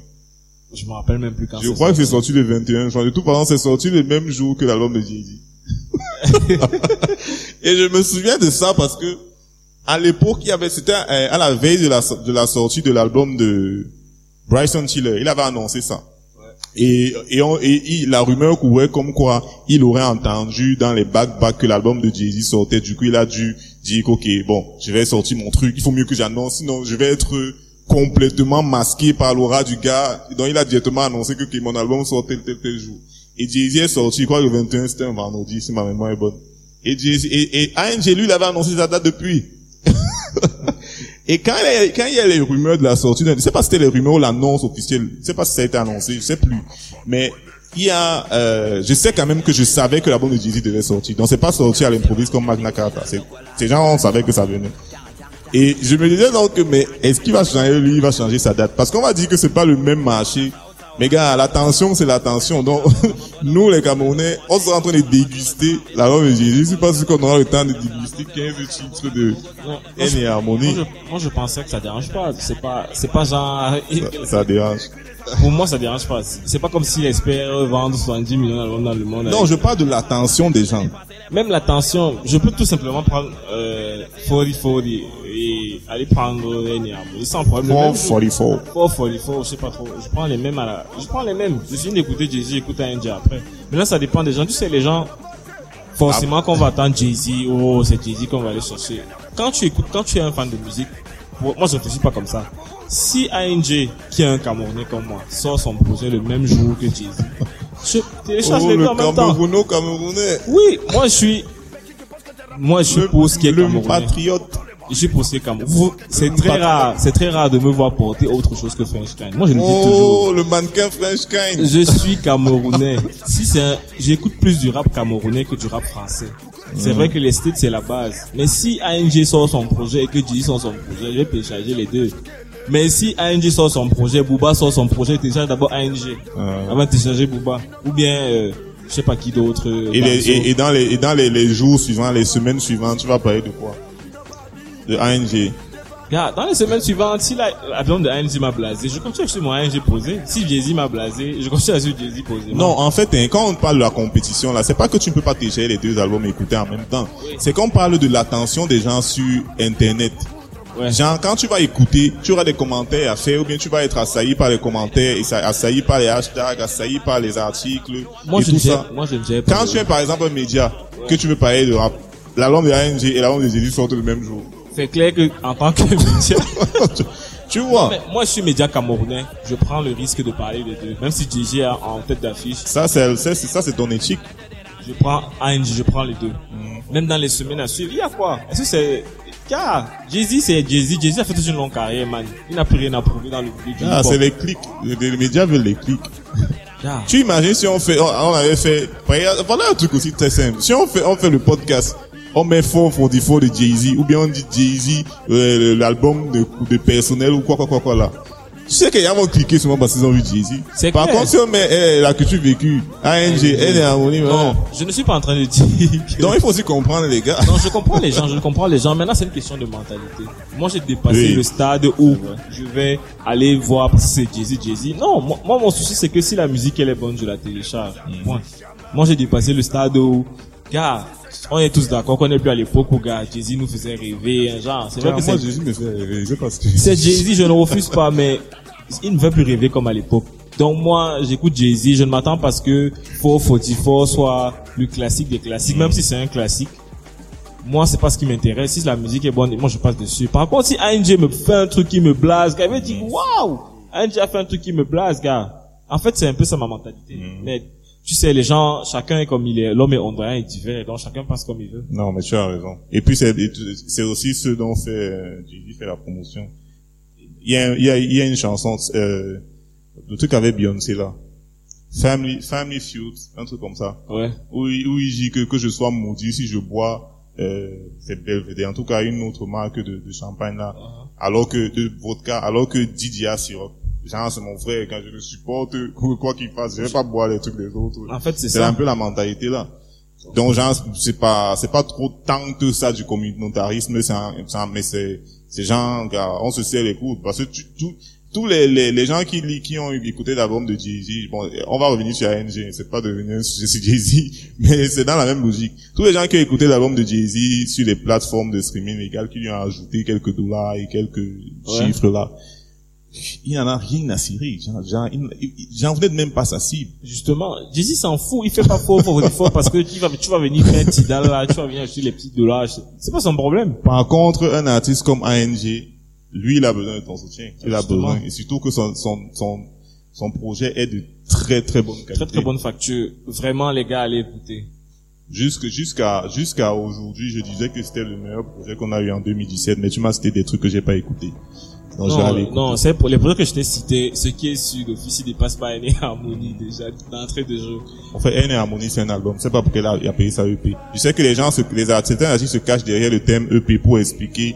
Je me rappelle même plus quand Je crois que c'est sorti. le 21 juin. De toute façon, c'est sorti le même jour que l'album de Jay-Z. Et je me souviens de ça parce que, à l'époque, il y avait, c'était euh, à la veille de la, de la sortie de l'album de Bryson Tiller. Il avait annoncé ça. Et, et, on- et il- la rumeur courait comme quoi il aurait entendu dans les back-back que l'album de Jay-Z sortait. Du coup, il a dû dire ok, bon, je vais sortir mon truc. Il faut mieux que j'annonce, sinon je vais être complètement masqué par l'aura du gars. Donc, il a directement annoncé que, mon album sortait tel, tel, tel jour. Et Jay-Z est sorti, que le 21, c'était un vendredi, si ma mémoire est bonne. Et, Jay-Z- et, et ANG, lui, il avait annoncé sa date depuis. Et quand il, y a, quand il y a les rumeurs de la sortie, je sais pas si c'était les rumeurs ou l'annonce officielle, je sais pas si ça a été annoncé, je sais plus. Mais il y a, euh, je sais quand même que je savais que l'album de Jay-Z devait sortir. Donc c'est pas sorti à l'improviste comme Magna Carta. Ces gens, on savait que ça venait. Et je me disais donc mais est-ce qu'il va changer, lui, il va changer sa date? Parce qu'on va dire que c'est pas le même marché. Mais gars, l'attention, c'est l'attention. Donc, nous, les Camerounais, on sera en train de déguster l'album de Jay-Z. Je sais pas si qu'on aura le temps de déguster 15 titres de Non, N et Harmonie. Moi je, moi, je pensais que ça dérange pas. C'est pas, c'est pas genre, Ça, ça dérange. Pour moi, ça dérange pas. C'est pas comme s'il espère vendre 70 millions d'albums dans le monde. Non, je parle de l'attention des gens. Même l'attention, je peux tout simplement prendre, euh, 40 et aller prendre Harmony sans problème. Le même jour. 444. 444, je sais pas trop. Je prends les mêmes à la, je prends les mêmes. Je suis d'écouter Jay-Z, écoute un après. Mais là, ça dépend des gens. Tu sais, les gens, forcément qu'on va attendre Jay-Z, oh, c'est Jay-Z qu'on va aller chercher. Quand tu écoutes, quand tu es un fan de musique, moi, je réfléchis pas comme ça. Si ANG, qui est un Camerounais comme moi, sort son projet le même jour que Jay-Z, je télécharge Oh, les deux le en même temps. Camerounais. Oui, moi, je suis, moi, je suis pour ce qui est le Camerounais. patriote. Je suis pour ce qui est Camerounais. C'est très rare, c'est très rare de me voir porter autre chose que French Kind. Moi, je le dis toujours. Oh, le mannequin French Kind. Je suis camerounais. Si c'est un- j'écoute plus du rap camerounais que du rap français. C'est vrai que les c'est la base. Mais si ANG sort son projet et que Jay sort son projet, je vais télécharger les deux. Mais si ANG sort son projet, Booba sort son projet, télécharge d'abord ANG. Euh, Avant de télécharger Booba. Ou bien, euh, je sais pas qui d'autre. euh, et, dans les, et dans les, les jours suivants, les semaines suivantes, tu vas parler de quoi? De ANG. Dans les semaines suivantes, si la- l'album de ANG m'a blasé, je continue sur mon ANG posé. Si Jay-Z m'a blasé, je continue sur Jay-Z posé. Non, en fait, hein, quand on parle de la compétition, là, c'est pas que tu ne peux pas télécharger les deux albums et écouter en même temps. C'est qu'on parle de l'attention des gens sur Internet. Ouais. Genre, quand tu vas écouter, tu auras des commentaires à faire, ou bien tu vas être assailli par les commentaires, assailli par les hashtags, assailli par les articles, Moi, et je tout ça. moi, je ne. Quand tu es par exemple un média, que tu veux parler de rap, l'album de ANG et l'album de Jésus sortent le même jour. C'est clair que, en tant que média, tu, tu vois, moi, je suis média camerounais. Je prends le risque de parler des deux. Même si JJ est en tête d'affiche, ça c'est ça c'est ton éthique. je prends ANG, je prends les deux. Même dans les semaines à suivre, il y a quoi? Est-ce que c'est... Car Jay-Z, c'est Jay-Z. Jay-Z a fait toute une longue carrière, man. Il n'a plus rien à prouver dans le public. Ah, c'est les clics. Les, les médias veulent les clics. Ah. Tu imagines si on fait, on, on avait fait, voilà un truc aussi très simple. Si on fait, on fait le podcast, on met fort for de Jay-Z, ou bien on dit Jay-Z, euh, l'album de, de personnel ou quoi, quoi, quoi, quoi là. Tu sais qu'il y a vont cliquer souvent parce qu'ils ont vu Jay-Z. Par contre, si on met eh, la culture vécue, ANG, N et harmonie, Non, je ne suis pas en train de dire... que- Donc il faut aussi comprendre les gars. Non, je comprends les gens, je comprends les gens. Maintenant, c'est une question de mentalité. Moi, j'ai dépassé Oui. le stade où je vais aller voir parce que c'est Jay-Z, Jay-Z. Non, moi, mon souci, c'est que si la musique, elle est bonne, je la télécharge. Point. Moi, j'ai dépassé le stade où, gars, on est tous d'accord qu'on n'est plus à l'époque où, gars, Jay-Z nous faisait rêver, hein, genre. C'est vrai que moi, Jésus me fait rêver parce que... c'est Jay-Z, je ne refuse pas, mais il ne veut plus rêver comme à l'époque. Donc moi, j'écoute Jay-Z, je ne m'attends pas à ce que 444 soit le classique des classiques, même si c'est un classique. Moi, c'est pas ce qui m'intéresse. Si la musique est bonne, moi, je passe dessus. Par contre, si ANG me fait un truc qui me blase, gars, il va dire, waouh! ANG a fait un truc qui me blase, gars. En fait, c'est un peu ça ma mentalité. Mm. Mais, tu sais, les gens, chacun est comme il est. L'homme est ondréen et divers, donc chacun passe comme il veut. Non, mais tu as raison. Et puis c'est c'est aussi ce dont fait euh, Jay-Z fait la promotion. Il y a il y a il y a une chanson euh, le truc avec Beyoncé là. Family Family Feud, un truc comme ça. Ouais. Où, il- où il dit que que je sois maudit si je bois euh, cette Belvedere, en tout cas une autre marque de, de champagne là, alors que de vodka, alors que Didier Sirop. Genre c'est mon frère quand je le supporte quoi qu'il fasse, je vais pas boire les trucs des autres. En fait, c'est C'est ça. un peu la mentalité là. Donc genre c'est pas c'est pas trop tant que ça du communautarisme, c'est c'est mais c'est c'est genre on se serre les coudes parce que tu, tout- tous les, les les gens qui qui ont écouté l'album de Jay-Z, bon on va revenir sur ANG, c'est pas devenir un sujet sur Jay-Z, mais c'est dans la même logique. Tous les gens qui ont écouté l'album de Jay-Z sur les plateformes de streaming légal qui lui ont ajouté quelques dollars et quelques chiffres là, il en a rien à cirer. Il- il- J'en venais de même pas sa cible. Justement, Jay-Z s'en fout, il fait pas faux, faux, faux, parce que tu vas, tu vas venir mettre Tidal là, tu vas venir acheter les petits dollars, c'est pas son problème. Par contre, un artiste comme ANG, lui, il a besoin de ton soutien. Il a besoin, et surtout que son, son, son, son projet est de très très bonne qualité. Très très bonne facture. Vraiment, les gars, allez écouter. Jusque, jusqu'à, jusqu'à aujourd'hui, je disais que c'était le meilleur projet qu'on a eu en 2017, mais tu m'as cité des trucs que j'ai pas écoutés. Non, c'est pour les projets que je t'ai cités, ce qui est sûr d'office, il dépasse pas une harmonie déjà d'entrée de jeu. En fait, N et Harmonie, c'est un album. C'est pas pour qu'il a, il a payé sa EP. Je sais que les gens, les artistes, se cachent derrière le thème EP pour expliquer,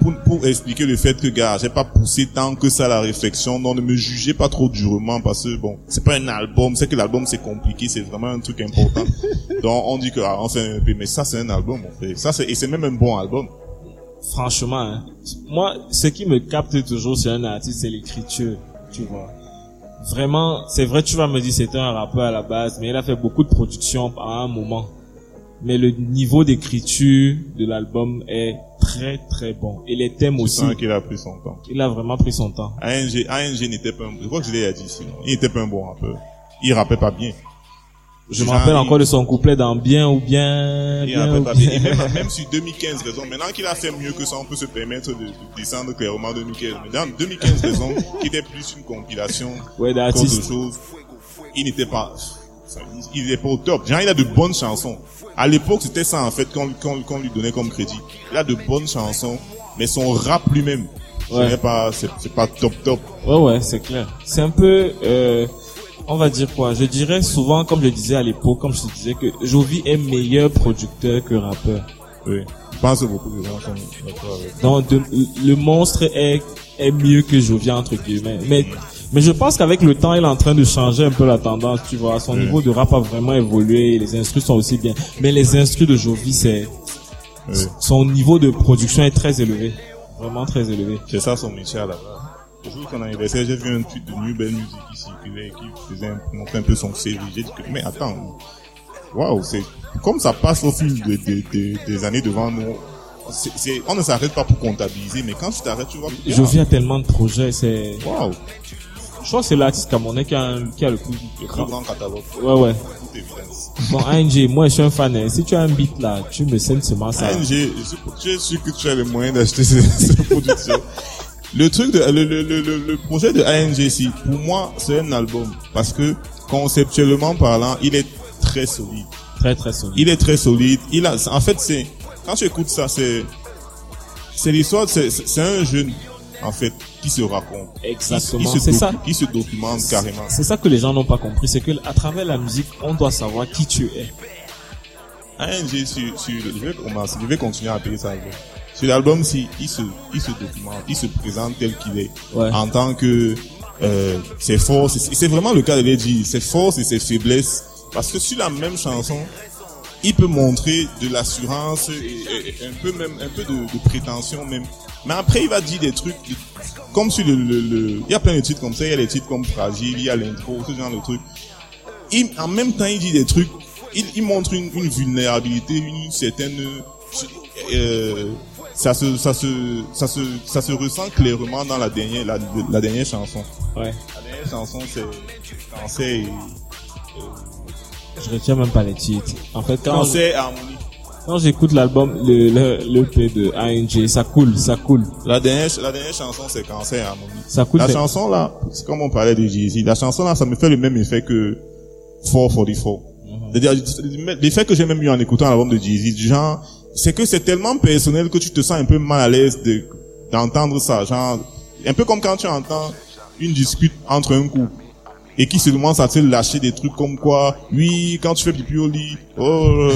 pour, pour expliquer le fait que, gars, j'ai pas poussé tant que ça la réflexion. Non, ne me jugez pas trop durement parce que, bon, c'est pas un album. C'est que l'album, c'est compliqué. C'est vraiment un truc important. Donc, on dit que, ah, on fait un EP. Mais ça, c'est un album, en fait. Ça, c'est, et c'est même un bon album. Franchement, hein, moi, ce qui me capte toujours sur un artiste, c'est l'écriture, tu vois. Vraiment, c'est vrai, tu vas me dire c'était un rappeur à la base, mais il a fait beaucoup de production à un moment. Mais le niveau d'écriture de l'album est très très bon. Et les thèmes Je aussi, sens qu'il a pris son temps. il a vraiment pris son temps. ANG, ANG n'était pas un, je crois que je l'ai dit sinon. Il n'était pas un bon rappeur. Il rappait pas bien. Je me rappelle encore de son couplet dans Bien ou Bien, Il bien ou bien. Et même, même sur 2015 raison, maintenant qu'il a fait mieux que ça, on peut se permettre de, de descendre clairement 2015. Mais dans 2015 raison, qui était plus une compilation Ouais, qu'autre d'artiste. chose, il n'était pas, il n'était pas au top. Genre, il a de bonnes chansons. À l'époque, c'était ça, en fait, qu'on lui donnait comme crédit. Il a de bonnes chansons, mais son rap lui-même, Ouais. c'est pas, c'est pas top top. Ouais, ouais, c'est clair. C'est un peu, euh, on va dire quoi? Je dirais souvent, comme je disais à l'époque, comme je te disais, que Jovi est meilleur producteur que rappeur. Oui. Je pense que beaucoup de gens sont d'accord avec. Donc, de- le monstre est, est mieux que Jovi, entre guillemets. Mais, mais je pense qu'avec le temps, il est en train de changer un peu la tendance, tu vois. Son niveau de rap a vraiment évolué, les instrus sont aussi bien. Mais les instrus de Jovi, c'est, Oui. son niveau de production est très élevé. Vraiment très élevé. C'est ça son métier à la base. Le jour de son anniversaire, j'ai vu un tweet de New Belle Music qui circulait, qui faisait montrer un peu son CV. J'ai dit que, mais attends, waouh, c'est, comme ça passe au fil de- de- de- des années devant nous, on ne s'arrête pas pour comptabiliser, mais quand tu t'arrêtes, tu vois, Jovi a tellement de projets, c'est, waouh, je crois que c'est l'artiste camerounais qui a, un- qui a le plus, le plus grand, grand catalogue, Ouais, ouais. Bon, ANG, moi, je suis un fan. hein. Si tu as un beat là, tu me sends seulement ça. ANG, je suis- je suis sûr que tu as les moyens d'acheter cette, cette production. Le truc de, le, le, le, le- projet de ANG, si, pour moi, c'est un album. Parce que, conceptuellement parlant, il est très solide. Très, très solide. Il est très solide. Il a, en fait, c'est, quand tu écoutes ça, c'est, c'est l'histoire, c'est, c'est un jeune, en fait, qui se raconte. Exactement. Qui, se ça. Qui se documente carrément. C'est ça que les gens n'ont pas compris. C'est que à travers la musique, on doit savoir qui tu es. ANG, sur, sur, je vais commencer, je vais continuer à payer ça. Sur l'album, si, il se, il se documente, il se présente tel qu'il est. Ouais. En tant que, euh, ses forces, c'est vraiment le cas de Lady, ses forces et ses faiblesses. Parce que sur la même chanson, il peut montrer de l'assurance et, et- et un peu même, un peu de, de prétention même. Mais après, il va dire des trucs, comme sur le, le, le- il y a plein de titres comme ça, il y a des titres comme Fragile, il y a l'intro, ce genre de trucs. Il- en même temps, il dit des trucs il, il montre une, une vulnérabilité, une certaine, euh, ça se, ça se, ça se, ça se ressent clairement dans la dernière, la, la dernière chanson. Ouais. La dernière chanson, c'est Cancer et, Je retiens même pas les titres. En fait, quand, Cancer et Harmonie. quand j'écoute l'album, le, le, le P de ANG, ça coule, ça coule. La dernière, la dernière chanson, c'est Cancer et Harmonie. Ça coule. La chanson là, c'est comme on parlait de Jay-Z. La chanson là, ça me fait le même effet que 444. C'est-à-dire, l'effet que j'ai même eu en écoutant l'album de Jay-Z, du genre, c'est que c'est tellement personnel que tu te sens un peu mal à l'aise de, d'entendre ça. Genre, un peu comme quand tu entends une dispute entre un couple et qui se demande à te lâcher des trucs comme quoi, oui, quand tu fais pipi au lit, oh,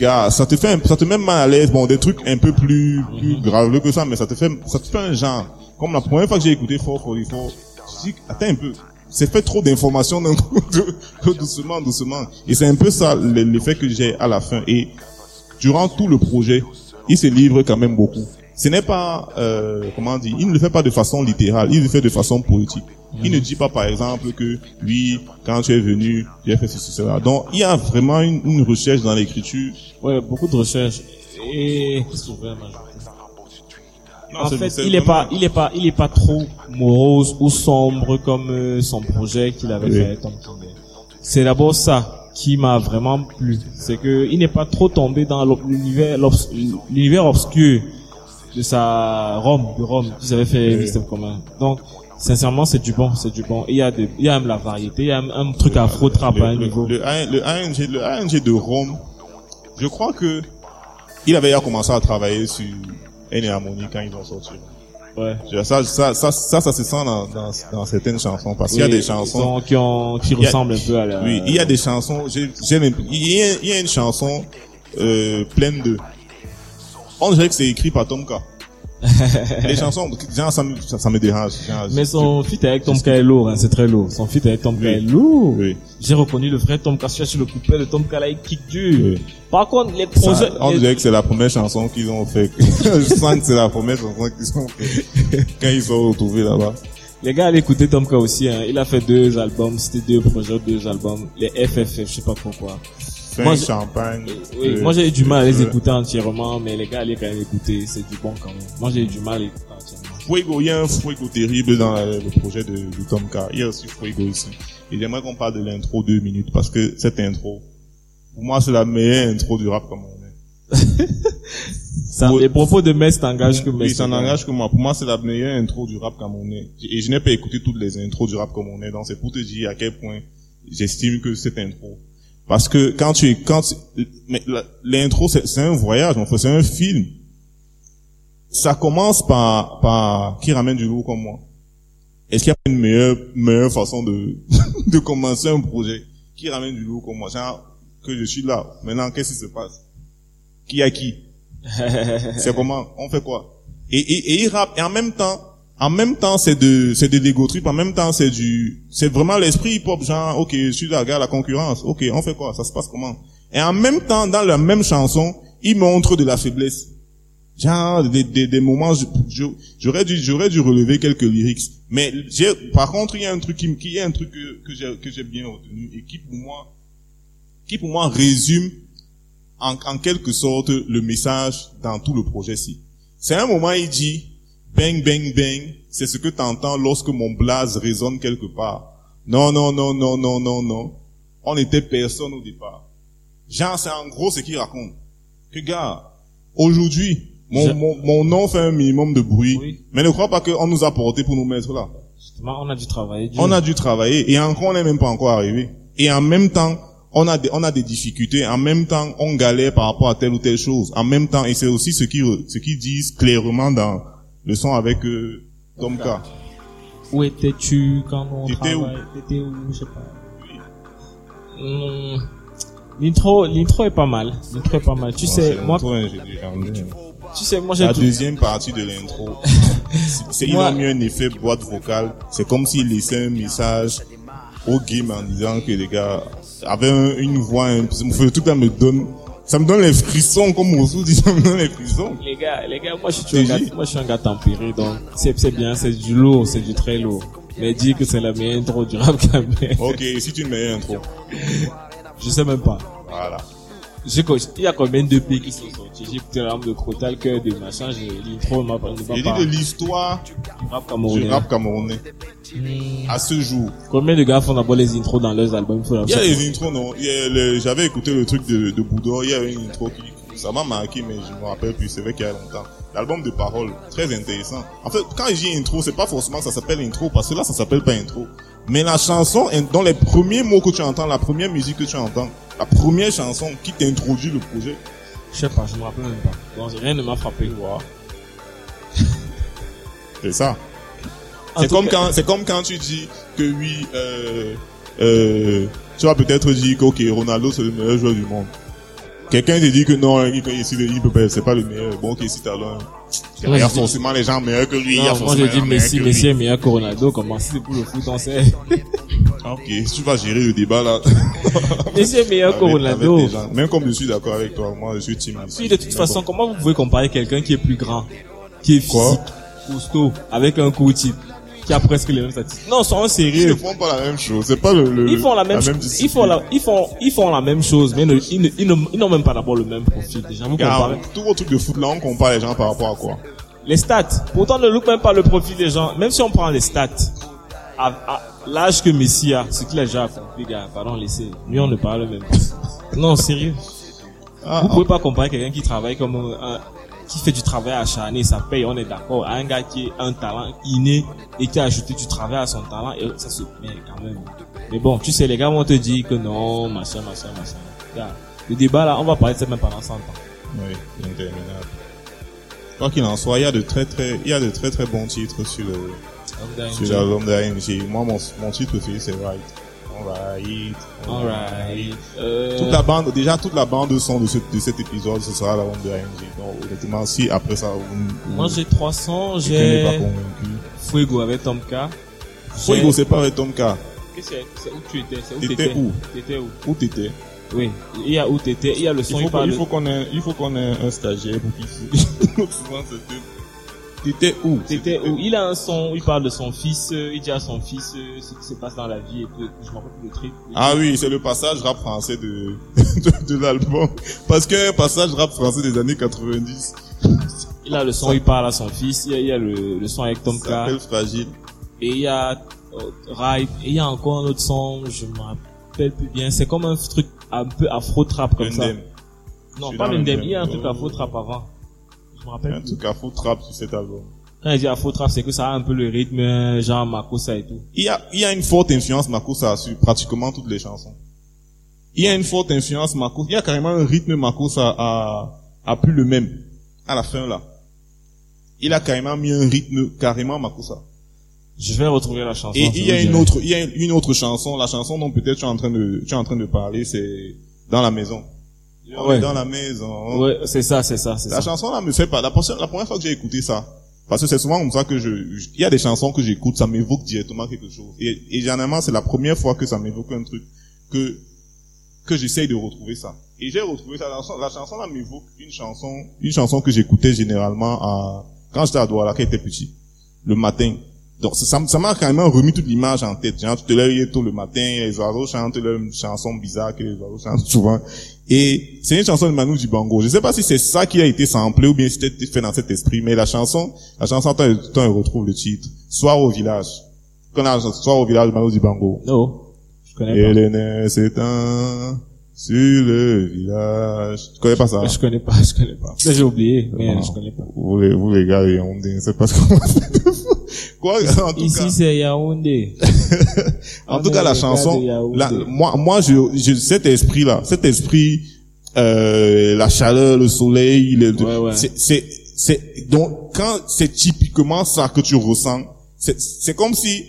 gars, ça te fait, ça te met mal à l'aise. Bon, des trucs un peu plus, plus graveleux que ça, mais ça te fait, ça te fait un genre. Comme la première fois que j'ai écouté 444, je dis, attends un peu. C'est fait trop d'informations d'un coup, doucement, doucement. Et c'est un peu ça le- l'effet que j'ai à la fin. Et durant tout le projet, il se livre quand même beaucoup. Ce n'est pas, euh, comment dire, il ne le fait pas de façon littérale, il le fait de façon poétique. Il ne dit pas, par exemple, que oui, quand tu es venu, j'ai fait ceci, cela. Donc, il y a vraiment une, une recherche dans l'écriture. Ouais, beaucoup de recherches. Et Non, En fait, il est vraiment- pas, il est pas, il est pas trop morose ou sombre comme euh, son projet qu'il avait Oui. fait. C'est d'abord ça qui m'a vraiment plu. C'est que il n'est pas trop tombé dans l'univers, l'univers obscur de sa Rome, de Rome, qu'ils avaient fait Oui. Commun. Donc, sincèrement, c'est du bon, c'est du bon. Il y a des, il y a même la variété, il y a un, un truc afro trap à un niveau. le A- le ANG, le ANG de Rome, je crois que il avait déjà commencé à travailler sur N et Harmonie quand ils ont sorti. Ouais. Ça, ça, ça, ça, ça, se sent dans, dans, dans certaines chansons parce qu'il y a des chansons. qui ont, qui ressemblent un peu à la. Oui, il y a des chansons. j'ai- j'ai l'imp- il y a, il y a une chanson euh, pleine de. On dirait que c'est écrit par Tomka. Les chansons, genre, ça, me, ça, ça me dérange. genre, Mais je- son feat avec Tom K est lourd, hein, c'est très lourd. Son feat avec Tom K Oui. est lourd. Oui. J'ai reconnu le vrai Tom K. Sur le couplet de Tom K là, il kick dur. Oui. Par contre, les projets, on les- dirait que c'est la première chanson qu'ils ont fait. je sens que c'est la première chanson qu'ils ont fait quand ils sont retrouvés là-bas. les gars allaient écouter Tom K aussi, hein. Il a fait deux albums, c'était deux projets, deux albums. Les FFF, je sais pas pourquoi. Fin Moi, champagne. Oui, euh, moi j'ai eu du mal à les écouter entièrement, mais les gars allaient quand même écouter, c'est du bon quand même. Moi j'ai eu du mal à écouter entièrement. Fuego, il y a un Fuego terrible dans euh, le projet de, de Tom K. Il y a aussi Fuego ici. Et j'aimerais qu'on parle de l'intro deux minutes parce que cette intro, pour moi, c'est la meilleure intro du rap comme on est. Ça, Oui. les propos de Metz t'engagent que Oui, Metz. ça n'engage que moi. Pour moi, c'est la meilleure intro du rap camerounais. Et je n'ai pas écouté toutes les intros du rap camerounais. Donc, c'est pour te dire à quel point j'estime que cette intro. Parce que quand tu es, quand, l'intro, c'est c'est un voyage, en fait, c'est un film. Ça commence par, par, qui ramène du lourd comme moi. Est-ce qu'il y a une meilleure, meilleure façon de, de commencer un projet? Qui ramène du lourd comme moi? Genre, que je suis là. Maintenant, qu'est-ce qui se passe? Qui a qui? C'est comment? On fait quoi? Et, et, et il rappe. Et en même temps, en même temps, c'est de, c'est de l'ego trip. En même temps, c'est du, c'est vraiment l'esprit hip hop. Genre, ok, je suis là, regarde la concurrence. Ok, on fait quoi Ça se passe comment? Et en même temps, dans la même chanson, il montre de la faiblesse. Genre, des, des, des moments, j'aurais dû, j'aurais dû relever quelques lyrics. Mais j'ai, par contre, il y a un truc qui, qui a un truc que, que j'ai, que j'ai bien retenu et qui pour moi, qui pour moi résume en, en quelque sorte le message dans tout le projet-ci. C'est un moment, il dit, bang, bang, bang, c'est ce que tu entends lorsque mon blaze résonne quelque part. Non, non, non, non, non, non, non. On n'était personne au départ. Genre, c'est en gros ce qu'il raconte. Que gars, aujourd'hui, mon, mon, mon nom fait un minimum de bruit, Oui. mais ne crois pas qu'on nous a porté pour nous mettre là. Justement, on a dû travailler. dur. On a dû travailler et encore on n'est même pas encore arrivé. Et en même temps, on a des, on a des difficultés. En même temps, on galère par rapport à telle ou telle chose. En même temps, et c'est aussi ce qui ce qu'ils disent clairement dans le son avec euh, Tom K. Où étais-tu quand on travaille? T'étais où? Je sais pas. Hmm. L'intro, l'intro est pas mal. L'intro est pas mal. Tu sais, moi, tu sais, moi j'ai La deuxième partie de l'intro, c'est Moi- ont mis un effet boîte vocale. C'est comme s'ils laissaient un message au game en disant que les gars avaient un- une voix. Un, tout ça me donne, ça me donne les frissons comme Osu dit, ça me donne les frissons. Les gars, les gars, moi je suis un gars, dis moi je suis un gars tempéré, donc c'est, c'est bien, c'est du lourd, c'est du très lourd. Mais dire que c'est la meilleure intro du rap quand même, Ok, si tu me mets un intro. je sais même pas. Voilà. J'ai Il y a combien de pays qui sont sortis? J'ai écouté l'âme de Crotal, cœur de machin, j'ai l'intro, m'a pas, J'ai pas dit de l'histoire rap du camerounais. rap camerounais. À ce jour. Combien de gars font d'abord les intros dans leurs albums? Il Il y a les intros, non. Il J'avais écouté le truc de, de Boudor. Il y avait une intro qui, ça m'a marqué, mais je me rappelle plus. C'est vrai qu'il y a longtemps. L'album de paroles, très intéressant. En fait, quand je dis intro, c'est pas forcément que ça s'appelle intro, parce que là, ça s'appelle pas intro. Mais la chanson, dans les premiers mots que tu entends, la première musique que tu entends, la première chanson qui t'introduit le projet, Je sais pas, je me rappelle même pas. Donc, rien ne m'a frappé. c'est ça. C'est comme cas- quand, c'est comme quand tu dis que oui, euh, euh, tu vas peut-être dire que ok, Ronaldo c'est le meilleur joueur du monde. Quelqu'un te dit que non, il peut, ici, il peut pas, c'est pas le meilleur. Bon, ok, si t'as l'un, il Moi, y a forcément les gens meilleurs que lui, il y a Non, moi forcément je dis Messi, Messi est meilleur que Ronaldo, comment si c'est pour le foot, on sait. Ah, Ok, si tu vas gérer le débat là. Messi est meilleur que Ronaldo. Même comme je suis d'accord avec toi, moi je suis team Messi. Puis de toute façon, comment vous pouvez comparer quelqu'un qui est plus grand, qui est physique, costaud, avec un coup type, qui a presque les mêmes statistiques Non, soyons Ils ne sérieux. font pas la même chose. C'est pas le, le- Ils font la même, chose. Ils font la, ils font, ils font la même chose, mais ne- ils ne- ils ne- ils n'ont même pas d'abord le même profil. Déjà, vous comparez. tout vos trucs de foot là, on compare les gens par rapport à quoi? Les stats. Pourtant, ne look même pas le profil des gens. Même si on prend les stats, à, à l'âge que Messi a, ce qu'il a déjà accompli, gars, pardon, laissez. Lui, on ne parle même pas. Non, sérieux. Ah, Vous pouvez pas comparer quelqu'un qui travaille comme un, un- qui fait du travail acharné, ça paye, on est d'accord, un gars qui a un talent inné et qui a ajouté du travail à son talent et ça se met quand même. Mais bon, tu sais, les gars vont te dire que non, machin, machin, machin. Gars, le débat là, on va parler de ça même pendant 100 ans. Oui, interminable. Quoi qu'il en soit, il y a de très très, il y a de très très bons titres sur le, sur l'album. Moi, mon, mon titre préféré, c'est Right. Alright. Alright. Euh, Toute la bande, déjà toute la bande son de, ce, de cet épisode, ce sera l'album de ANG. Donc, honnêtement, si après ça, vous, vous, moi j'ai 300, quelqu'un n'est pas j'ai convaincu. Fuego avec Tom K. Fuego, c'est pas avec Tom K. Qu'est-ce que c'est C'est où tu étais? C'est où T'étais où? T'étais où? Où t'étais? Oui. Il y a où t'étais, il y a le son, Il il, faut, parle il faut qu'on ait, il faut qu'on ait un stagiaire pour qu'il Souvent, c'était- T'étais où? T'étais où? Il a un son, il parle de son fils, euh, il dit à son fils euh, ce qui se passe dans la vie et tout. Je me rappelle plus le truc. Ah oui, c'est le passage rap français de, de, de l'album. Parce que un passage rap français des années 90, Il a le son, il parle à son fils. Il y a, il y a le, le son avec Tom ça K. s'appelle Fragile. Et il y a euh, Ride. Et il y a encore un autre son, je me rappelle plus bien. C'est comme un truc un peu afro-trap comme ça. Non, pas. Undem. Il y a un truc Oh. afro-trap avant. Je me rappelle Un truc à foutre rap sur cet album. Quand il dit afro-trap, c'est que ça a un peu le rythme, genre Makossa et tout. Il y a, il y a une forte influence Makossa sur pratiquement toutes les chansons. Il y a une forte influence Makossa. Il y a carrément un rythme Makossa à, à plus le même. À la fin, là. Il a carrément mis un rythme carrément Makossa. Je vais retrouver la chanson. Et je il y a une autre, il y a une autre chanson, la chanson dont peut-être tu es en train de, tu es en train de parler, c'est dans la maison. Ouais. dans la maison. Ouais, c'est ça, c'est ça, c'est La ça. chanson là me fait pas. La première, la première fois que j'ai écouté ça, parce que c'est souvent comme ça que je, je- il y a des chansons que j'écoute, ça m'évoque directement quelque chose. Et, et généralement c'est la première fois que ça m'évoque un truc que que j'essaye de retrouver ça. Et j'ai retrouvé ça. La chanson, la chanson là m'évoque une chanson, une chanson que j'écoutais généralement à quand j'étais à Douala, quand j'étais petit, le matin. Donc ça ça m'a carrément remis toute l'image en tête. Genre, tu te lèves tôt le matin, les oiseaux chantent leurs chansons bizarres que les oiseaux chantent souvent. Et c'est une chanson de Manu Dibango. Je sais pas si c'est ça qui a été samplé ou bien si c'était fait dans cet esprit, mais la chanson, la chanson, quand on retrouve le titre, Soir au village. A Soir au village Manu Dibango? Non, je connais pas. neiges s'éteint sur le village. Tu connais pas ça? Je connais pas, je connais pas. J'ai oublié, mais Non. je connais pas. Vous les, vous les gars, on ne sait pas ce qu'on va faire. Quoi, en tout Ici, c'est Yaoundé. En On tout cas, la chanson, la- moi, moi, je, je, cet esprit-là, cet esprit, euh, la chaleur, le soleil, le, Ouais, ouais. c'est, c'est, donc, quand c'est typiquement ça que tu ressens, c'est, c'est comme si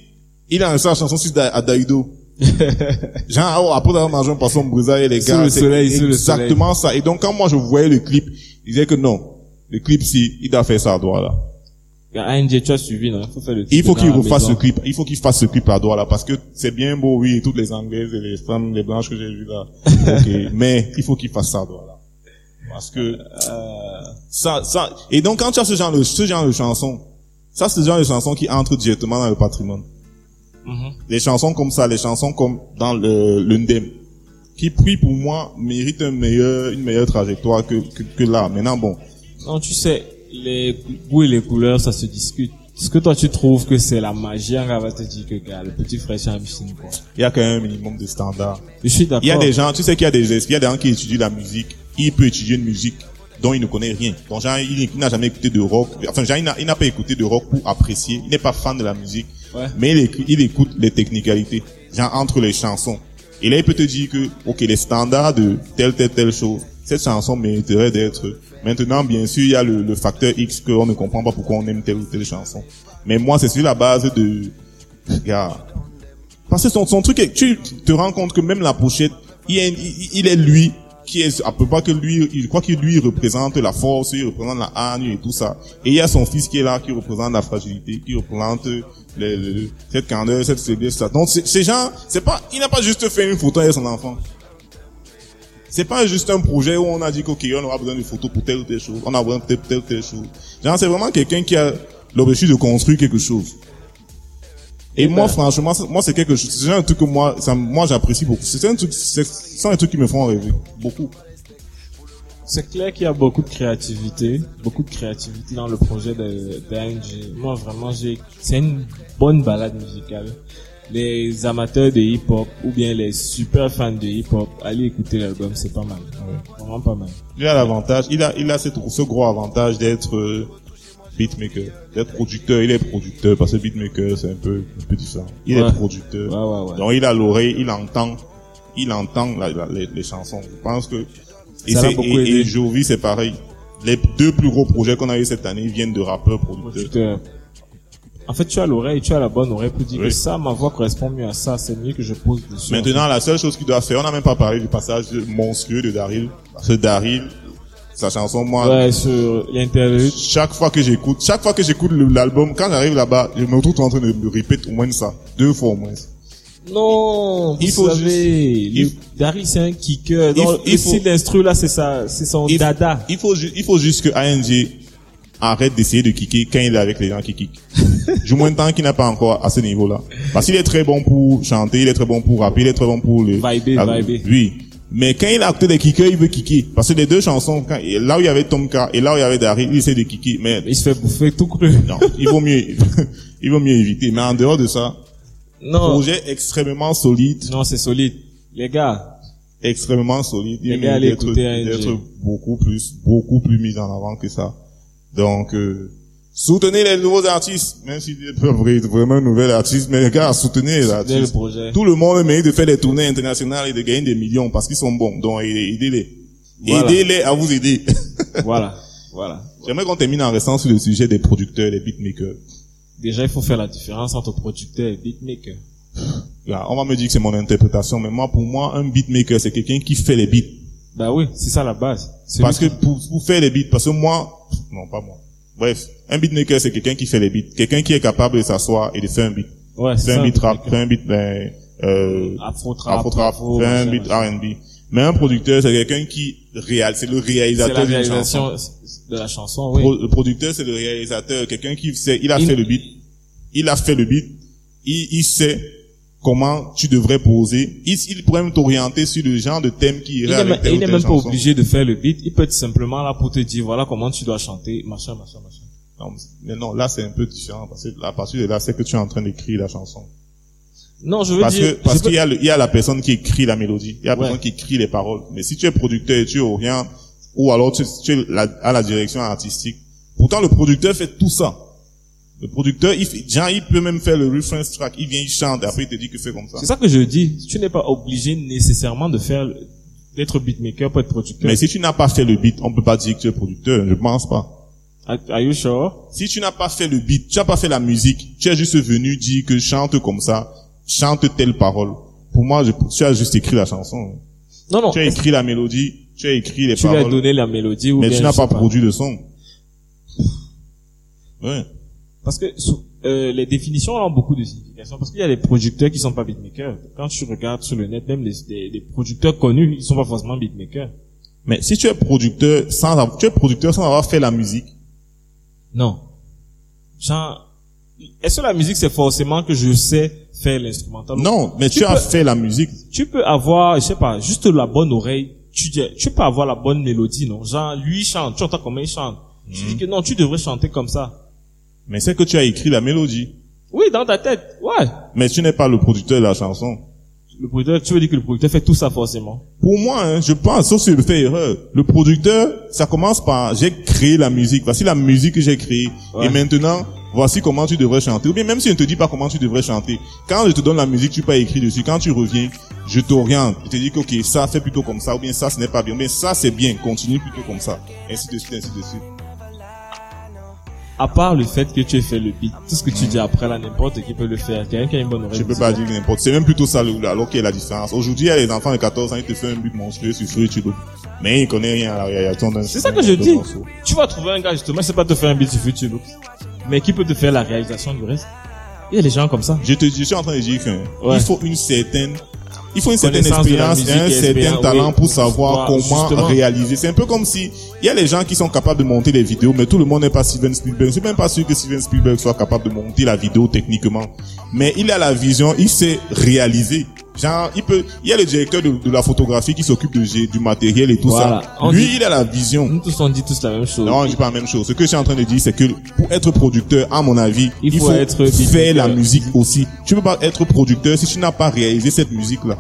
il a un sa chanson sur Da- à Daïdo. Genre, oh, après avoir mangé un poisson brisé, les gars, le c'est soleil, exactement ça. Et donc, quand moi je voyais le clip, il disait que non, le clip, si, il doit faire ça à droit là. ANG, tu as suivi, non? Il faut faire le Il faut dans qu'il maison. ce clip. Il faut qu'il fasse ce clip à droit là parce que c'est bien beau, oui, toutes les anglaises et les femmes, les blanches que j'ai vues là. Ok, mais il faut qu'il fasse ça à droit là. Parce que euh, ça, ça. Et donc quand tu as ce genre de ce genre de chanson, ça c'est ce genre de chanson qui entre directement dans le patrimoine. Mhm. Les chansons comme ça, les chansons comme dans le l'Undem, qui puis pour moi mérite un meilleur, une meilleure trajectoire que, que, que là. Maintenant, bon, Non, tu sais, les goûts et les couleurs, ça se discute. Est-ce que toi, tu trouves que c'est la magie On va te dire que gars, le petit frère c'est quoi? il y a quand même un minimum de standards. Je suis d'accord. Il y a des gens, tu sais qu'il y a des, il y a des gens qui étudient la musique. Il peut étudier une musique dont il ne connaît rien. Donc, genre, il, n'a jamais écouté de rock. Enfin, genre, il n'a, pas écouté de rock pour apprécier. Il n'est pas fan de la musique. Ouais. Mais il, écrit- il écoute les technicalités. Genre, entre les chansons. Et là, il peut te dire que, ok, les standards de telle, telle, telle chose, cette chanson mériterait d'être. Maintenant, bien sûr, il y a le, le facteur X qu'on ne comprend pas pourquoi on aime telle ou telle chanson. Mais moi, c'est sur la base de, regarde, parce que son, son truc, est, tu te rends compte que même la pochette, il est, il, est lui qui est à peu près que lui, il croit que lui représente la force, il représente la hargne et tout ça. Et il y a son fils qui est là, qui représente la fragilité, qui représente le, le- cette candeur, cette faiblesse, ça. Donc ces gens, c'est pas, il n'a pas juste fait une photo avec son enfant. C'est pas juste un projet où on a dit qu'ok, on aura besoin de photos pour telle ou telle chose, on a besoin de telle, telle, telle chose. Genre, c'est vraiment quelqu'un qui a l'objectif de construire quelque chose. Et Et moi, ben- franchement, c'est- moi, c'est quelque chose, c'est un truc que moi, ça, moi, j'apprécie beaucoup. C'est un truc, c'est, des trucs qui me font rêver. Beaucoup. C'est clair qu'il y a beaucoup de créativité, beaucoup de créativité dans le projet de d'ANG. Moi, vraiment, j'ai, c'est une bonne balade musicale. Les amateurs de hip-hop ou bien les super fans de hip-hop, allez écouter l'album, c'est pas mal. Vraiment pas mal. Il a l'avantage, il a, il a cette- ce gros avantage d'être euh, beatmaker, d'être producteur. Il est producteur parce que beatmaker, c'est un peu, un peu différent. Il Ouais. est producteur. Ouais, ouais, ouais. Donc il a l'oreille, il entend, il entend la- la- les, les chansons. Je pense que et, Ça et, et Jovi c'est pareil. Les deux plus gros projets qu'on a eu cette année viennent de rappeurs producteurs. Producteur. En fait, tu as l'oreille, tu as la bonne oreille pour dire Oui. que ça, ma voix correspond mieux à ça, c'est mieux que je pose dessus. Maintenant, la seule chose qu'il doit faire, on n'a même pas parlé du passage monstrueux de Daryl. Parce que Daryl, sa chanson, moi, Ouais, sur l'interlude. chaque fois que j'écoute, chaque fois que j'écoute le- l'album, quand j'arrive là-bas, je me retrouve en train de répéter au moins ça. Deux fois au moins. Non, vous Il faut savez, juste- le- Daryl c'est un kicker. Il Donc, faut- le il faut- style d'instru là, c'est ça, c'est son Il- dada. Il faut, il faut juste que ANG arrête d'essayer de kicker quand il est avec les gens qui kickent. du moins tant qu'il n'a pas encore à ce niveau-là. Parce qu'il est très bon pour chanter, il est très bon pour rapper, il est très bon pour le... Viber, Ah, viber. Oui. Mais quand il a acté des kickers, il veut kicker. Parce que les deux chansons, quand, là où il y avait Tomka et là où il y avait Daryl, il essaie de kicker. Mais Il se fait bouffer tout cru. non, il vaut mieux, il vaut mieux éviter. Mais en dehors de ça, Non, projet extrêmement solide, non, c'est solide. Les gars, extrêmement solide. Il Les gars, écouter ANG. d'être beaucoup plus, beaucoup plus mis en avant que ça. Donc, euh, soutenez les nouveaux artistes, même s'ils peuvent être vraiment un nouvel artiste, mais les gars, soutenez les le artistes. projet. Tout le monde mérite de faire des tournées internationales et de gagner des millions parce qu'ils sont bons. Donc, aidez-les. Voilà. Aidez-les à vous aider. Voilà, voilà. J'aimerais qu'on termine en restant sur le sujet des producteurs, des beatmakers. Déjà, il faut faire la différence entre producteur et beatmaker. Là, on va me dire que c'est mon interprétation, mais moi, pour moi, un beatmaker, c'est quelqu'un qui fait les beats. Bah oui, c'est ça la base. Parce que pour, pour faire les beats, parce que moi, non, pas moi. Bref, un beatmaker, c'est quelqu'un qui fait les beats. Quelqu'un qui est capable de s'asseoir et de faire un beat. ouais, c'est un beat rap, faire un beat, ben, euh, Afro trap, afro trap, afro, faire un beat. R&B. Mais un producteur, c'est quelqu'un qui réalise, c'est le réalisateur la d'une réalisation chanson. de la chanson, oui. Pro- le producteur, c'est le réalisateur, quelqu'un qui sait, il a Il- fait le beat, il a fait le beat, il, il sait comment tu devrais poser, il, il pourrait même t'orienter sur le genre de thème qui Il irait n'est avec telle il n'est même pas obligé de faire le beat. Il peut être simplement là pour te dire, voilà comment tu dois chanter, machin, machin, machin. Non, mais non, là c'est un peu différent parce que à partir de là, c'est que tu es en train d'écrire la chanson. Non, je veux Parce dire, que parce peux- qu'il y a le- il y a la personne qui écrit la mélodie, il y a la Ouais. personne qui écrit les paroles. Mais si tu es producteur et tu orientes ou alors tu, tu es la- à la direction artistique, pourtant le producteur fait tout ça. Le producteur, il fait, genre, il peut même faire le reference track, il vient, il chante, après il te dit que c'est comme ça. c'est ça que je dis. Tu n'es pas obligé nécessairement de faire, d'être beatmaker pour être producteur. Mais si tu n'as pas fait le beat, on peut pas dire que tu es producteur, je pense pas. Are, you sure? Si tu n'as pas fait le beat, tu n'as pas fait la musique, tu es juste venu dire que chante comme ça, chante telle parole. Pour moi, je, tu as juste écrit la chanson. Non, non. Tu as écrit la mélodie, tu as écrit les Tu lui as paroles, donné la mélodie ou mais bien tu n'as pas sais produit le son. Ouais. Parce que euh, les définitions ont beaucoup de signification. Parce qu'il y a des producteurs qui sont pas beatmakers. Quand tu regardes sur le net, même les, des, des producteurs connus, ils sont pas forcément beatmakers. Mais si tu es producteur sans avoir, tu es producteur sans avoir fait la musique, Non. Genre, est-ce que la musique c'est forcément que je sais faire l'instrumental? Non, mais tu, Tu as peux- fait la musique. Tu peux avoir, je sais pas, juste la bonne oreille. Tu dis, tu peux avoir la bonne mélodie, non? Genre, lui il chante, tu entends comment il chante? Tu Mhm. dis que non, tu devrais chanter comme ça. Mais c'est que tu as écrit la mélodie. Oui, dans ta tête, ouais. Mais tu n'es pas le producteur de la chanson. Le producteur, tu veux dire que le producteur fait tout ça forcément Pour moi, hein, je pense, sauf si je fais erreur, le producteur, ça commence par j'ai créé la musique. Voici la musique que j'ai créée. Ouais. Et maintenant, voici comment tu devrais chanter. Ou bien même si je ne te dis pas comment tu devrais chanter, quand je te donne la musique, tu peux écrire dessus. Quand tu reviens, je t'oriente. Je te dis que ok, ça fait plutôt comme ça, ou bien ça ce n'est pas bien, mais ça c'est bien. Continue plutôt comme ça. Ainsi de suite, ainsi de suite. À part le fait que tu aies fait le beat, tout ce que tu dis après là, n'importe qui peut le faire. Quelqu'un qui a une bonne oreille. Je peux pas dire n'importe. C'est même plutôt ça, alors qu'il y a la différence. Aujourd'hui, il y a les enfants de 14 ans, ils te font un but monstrueux sur Free YouTube. Mais ils connaissent rien à la réalisation d'un C'est ça que je dis. Tu vas trouver un gars, justement, sais pas te faire un beat sur YouTube. Mais qui peut te faire la réalisation du reste? Il y a des gens comme ça. Je te, je suis en train de dire qu'il Ouais. faut une certaine, il faut une certaine expérience et un certain talent oui. pour savoir comment justement. réaliser. C'est un peu comme si, il y a les gens qui sont capables de monter les vidéos, mais tout le monde n'est pas Steven Spielberg. Je suis même pas sûr que Steven Spielberg soit capable de monter la vidéo techniquement. Mais il a la vision, il sait réaliser. Genre, il peut, il y a le directeur de, de la photographie qui s'occupe du matériel et tout Voilà. ça. On Lui, dit- il a la vision. Nous tous on dit tous la même chose. Non, je dis pas la même chose. Ce que je suis en train de dire, c'est que pour être producteur, à mon avis, Il il faut faut, être faire la musique aussi. Tu peux pas être producteur si tu n'as pas réalisé cette musique-là.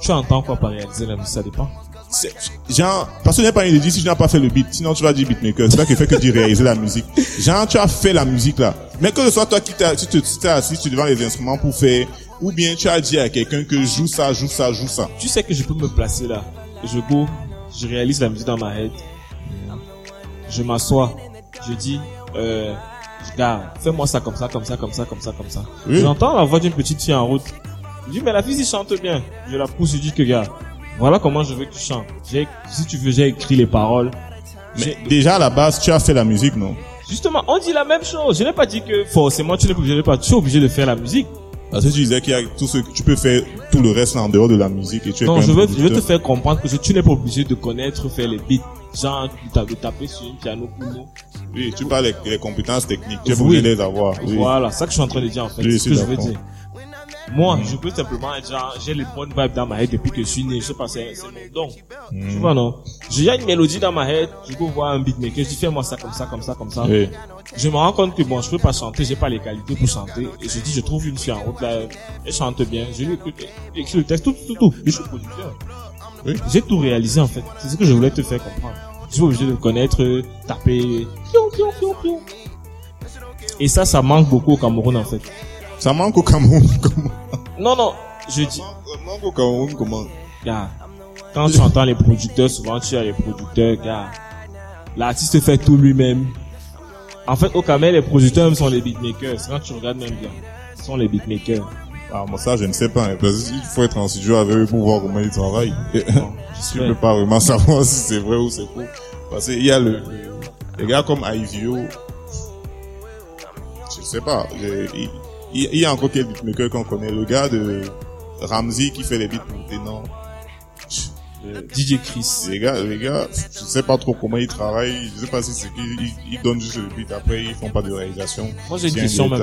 Tu entends quoi par réaliser la musique, ça dépend. Genre, parce que je n'ai pas envie de dire si tu n'as pas fait le beat, sinon tu vas dire beatmaker. C'est ça qui fait que dire réaliser la musique. Genre, tu as fait la musique là. Mais que ce soit toi qui t'as, tu te, tu t'es assis tu devant les instruments pour faire, ou bien tu as dit à quelqu'un que joue ça, joue ça, joue ça. Tu sais que je peux me placer là. Je go, je réalise la musique dans ma tête. Je m'assois. Je dis, euh, gars, fais-moi ça comme ça, comme ça, comme ça, comme ça, comme ça. Oui. J'entends la voix d'une petite fille en route. Je dis, mais la fille, si chante bien. Je la pousse, je dis que gars, voilà comment je veux que tu chantes. J'ai, si tu veux, j'ai écrit les paroles. Mais déjà à la base, tu as fait la musique, non? Justement, on dit la même chose. Je n'ai pas dit que forcément tu n'es pas obligé de pas, tu es obligé de faire la musique. Parce que tu disais qu'il y a tout ce que tu peux faire tout le reste en dehors de la musique et tu es Non, je veux, je veux te faire comprendre que tu n'es pas obligé de connaître faire les beats. Genre, de ta- de taper sur une piano pour. Oui, tu parles des, des compétences techniques. Tu es Oui. obligé de les avoir. Oui. Voilà, c'est ça que je suis en train de dire en fait. Oui, c'est ce que je veux dire. Moi, je peux simplement être genre, j'ai les bonnes vibes dans ma tête depuis que je suis né. Je sais pas, c'est mon don. Tu vois, non? J'ai une mélodie dans ma tête, je peux voir un beatmaker, je dis fais-moi ça comme ça, comme ça, comme ça. Oui. Je me rends compte que bon, je peux pas chanter, j'ai pas les qualités pour chanter. Et je dis, je trouve une fille en route là, elle chante bien. Je lui écoute, écrit le texte, tout, tout, tout. Je suis producteur. Oui. J'ai tout réalisé en fait. C'est ce que je voulais te faire comprendre. Tu suis obligé de connaître, euh, taper, pion, pion, pion, pion. Et ça, ça manque beaucoup au Cameroun en fait. Ça manque au Cameroun. Comment? Non, non, je dis, Ça manque au Cameroun, comment? gars, quand tu entends les producteurs, souvent tu as les producteurs, gars, l'artiste fait tout lui-même. En fait, au Cameroun, les producteurs même sont les beatmakers. Quand tu regardes même bien. Ce sont les beatmakers. Ah, moi, ça, je ne sais pas. hein, Parce qu'il faut être en studio avec eux pour voir comment ils travaillent. Bon, tu j'espère. peux pas vraiment savoir si c'est vrai ou c'est faux. Parce qu'il y a le, le- les gars comme Ivio. Je sais pas. il, il- y a encore quel beatmaker qu'on connaît. Le gars de Ramsey qui fait les beats pour Ténor. Euh, DJ Chris. Les gars, les gars, je sais pas trop comment ils travaillent. Je sais pas si c'est qu'ils ils, donnent juste le beat. Après, ils font pas de réalisation. Moi, j'ai une question même.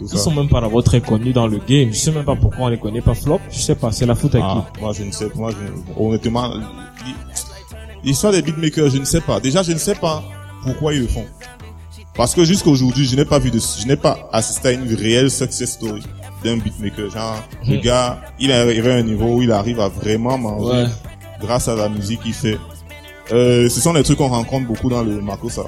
Ils ça. sont même pas d'abord très connus dans le game. Je sais même pas pourquoi on les connaît pas flop. Je sais pas, c'est la faute à Ah, moi, je ne sais pas. Moi, je- honnêtement, l'hi- l'histoire des beatmakers, je ne sais pas. Déjà, je ne sais pas pourquoi ils le font. Parce que jusqu'aujourd'hui, je n'ai pas vu de, je n'ai pas assisté à une réelle success story d'un beatmaker. Genre, le Mhm. gars, il est arrivé à un niveau où il arrive à vraiment manger Ouais. grâce à la musique qu'il fait. Euh, ce sont des trucs qu'on rencontre beaucoup dans le Makosa.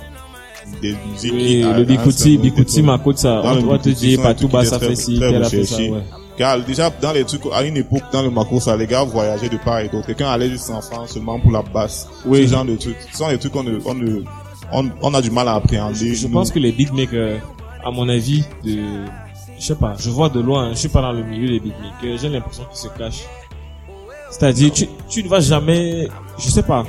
Des musiques Oui, le Bikuti, Bikuti, le on va te dire, trucs qui ça fait a fait ça, ouais. Car déjà, dans les trucs, à une époque, dans le Makosa, les gars voyageaient de part et d'autre. Quelqu'un allait juste en France seulement pour la basse. Oui. Ce genre de trucs. Ce sont des trucs qu'on ne, on ne, on, on a du mal à appréhender. Je pense que les beatmakers, à mon avis, de, je sais pas, je vois de loin, je suis pas dans le milieu des beatmakers, j'ai l'impression qu'ils se cachent. C'est-à-dire, tu, tu ne vas jamais, je sais pas,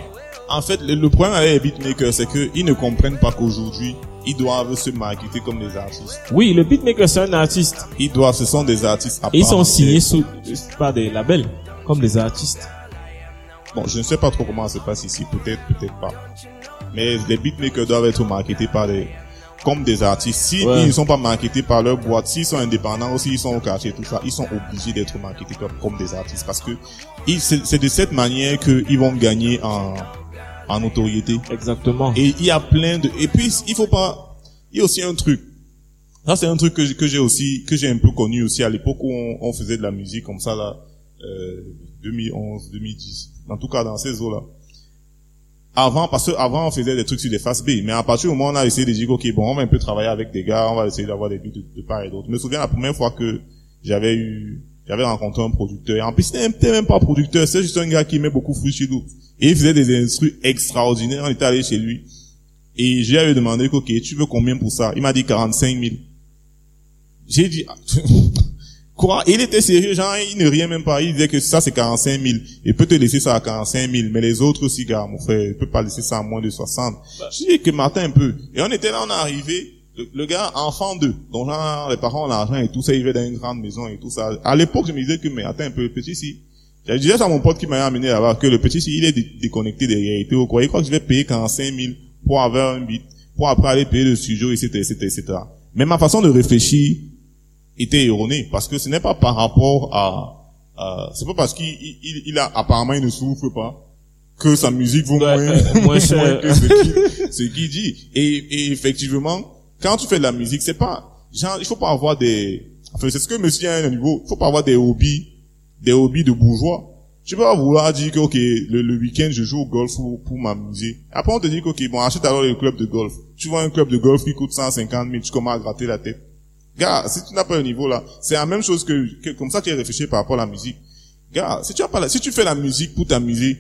En fait, le, le problème avec les beatmakers, c'est qu'ils ne comprennent pas qu'aujourd'hui, ils doivent se marketer comme des artistes. oui, le beatmaker c'est un artiste. Ils doivent, ce sont des artistes à Et ils sont signés sous, par des labels, comme des artistes. Bon, je ne sais pas trop comment ça se passe ici, peut-être, peut-être pas. Mais les beatmakers doivent être marketés par des, comme des artistes. Si Ouais. ils ne sont pas marketés par leur boîte, s'ils sont indépendants, aussi ils sont au cachet, tout ça, ils sont obligés d'être marketés comme, comme des artistes parce que c'est de cette manière qu'ils vont gagner en, en notoriété. Exactement. Et il y a plein de, et puis il faut pas, il y a aussi un truc. Ça c'est un truc que, j'ai- que j'ai aussi, que j'ai un peu connu aussi à l'époque où on, on faisait de la musique comme ça là, euh, 2011, 2010. En tout cas dans ces eaux là. Avant, parce que avant on faisait des trucs sur des faces B, mais à partir du moment où on a essayé de dire ok bon on va un peu travailler avec des gars, on va essayer d'avoir des buts de, part et d'autre. Je me souviens la première fois que j'avais eu, j'avais rencontré un producteur. Et en plus c'était même pas producteur, c'est juste un gars qui met beaucoup fruit chez nous. Et il faisait des instruments extraordinaires. On était allé chez lui. Et j'ai lui demandé, ok, tu veux combien pour ça? Il m'a dit 45 000. J'ai dit, quoi? Il était sérieux, genre, il ne riait même pas. Il disait que ça, c'est 45 000. Il peut te laisser ça à 45 000. Mais les autres aussi, gars, mon frère, il peut pas laisser ça à moins de 60. J'ai dit que matin un peu. Et on était là, on est arrivé. Le, le gars, enfant d'eux, dont genre, les parents ont l'argent et tout ça, il vivait dans une grande maison et tout ça. À l'époque, je me disais que, mais attends un peu, le petit ici. J'avais dit à mon pote qui m'a amené là-bas que le petit, ici, il est dé- déconnecté des réalités ou quoi. Il croit que je vais payer 45 000 pour avoir un beat, pour après aller payer le studio, etc., etc., etc. Mais ma façon de réfléchir était erronée parce que ce n'est pas par rapport à, à- c'est pas parce qu'il il, il- a apparemment il ne souffre pas que sa musique vaut Ouais, moins, moins cher. que ce qu'il ce qu'il dit. Et, et effectivement, quand tu fais de la musique, c'est pas genre il faut pas avoir des, enfin c'est ce que monsieur a un niveau, il faut pas avoir des hobbies, des hobbies de bourgeois. Tu peux pas vouloir dire que ok le, le week-end je joue au golf pour, pour m'amuser. Après on te dit que ok bon achète alors le club de golf. Tu vois un club de golf qui coûte 150 000, tu commences à gratter la tête. Gars, si tu n'as pas le niveau là, c'est la même chose que, que comme ça tu es réfléchi par rapport à la musique. Gars, si tu as pas la, si tu fais la musique pour t'amuser,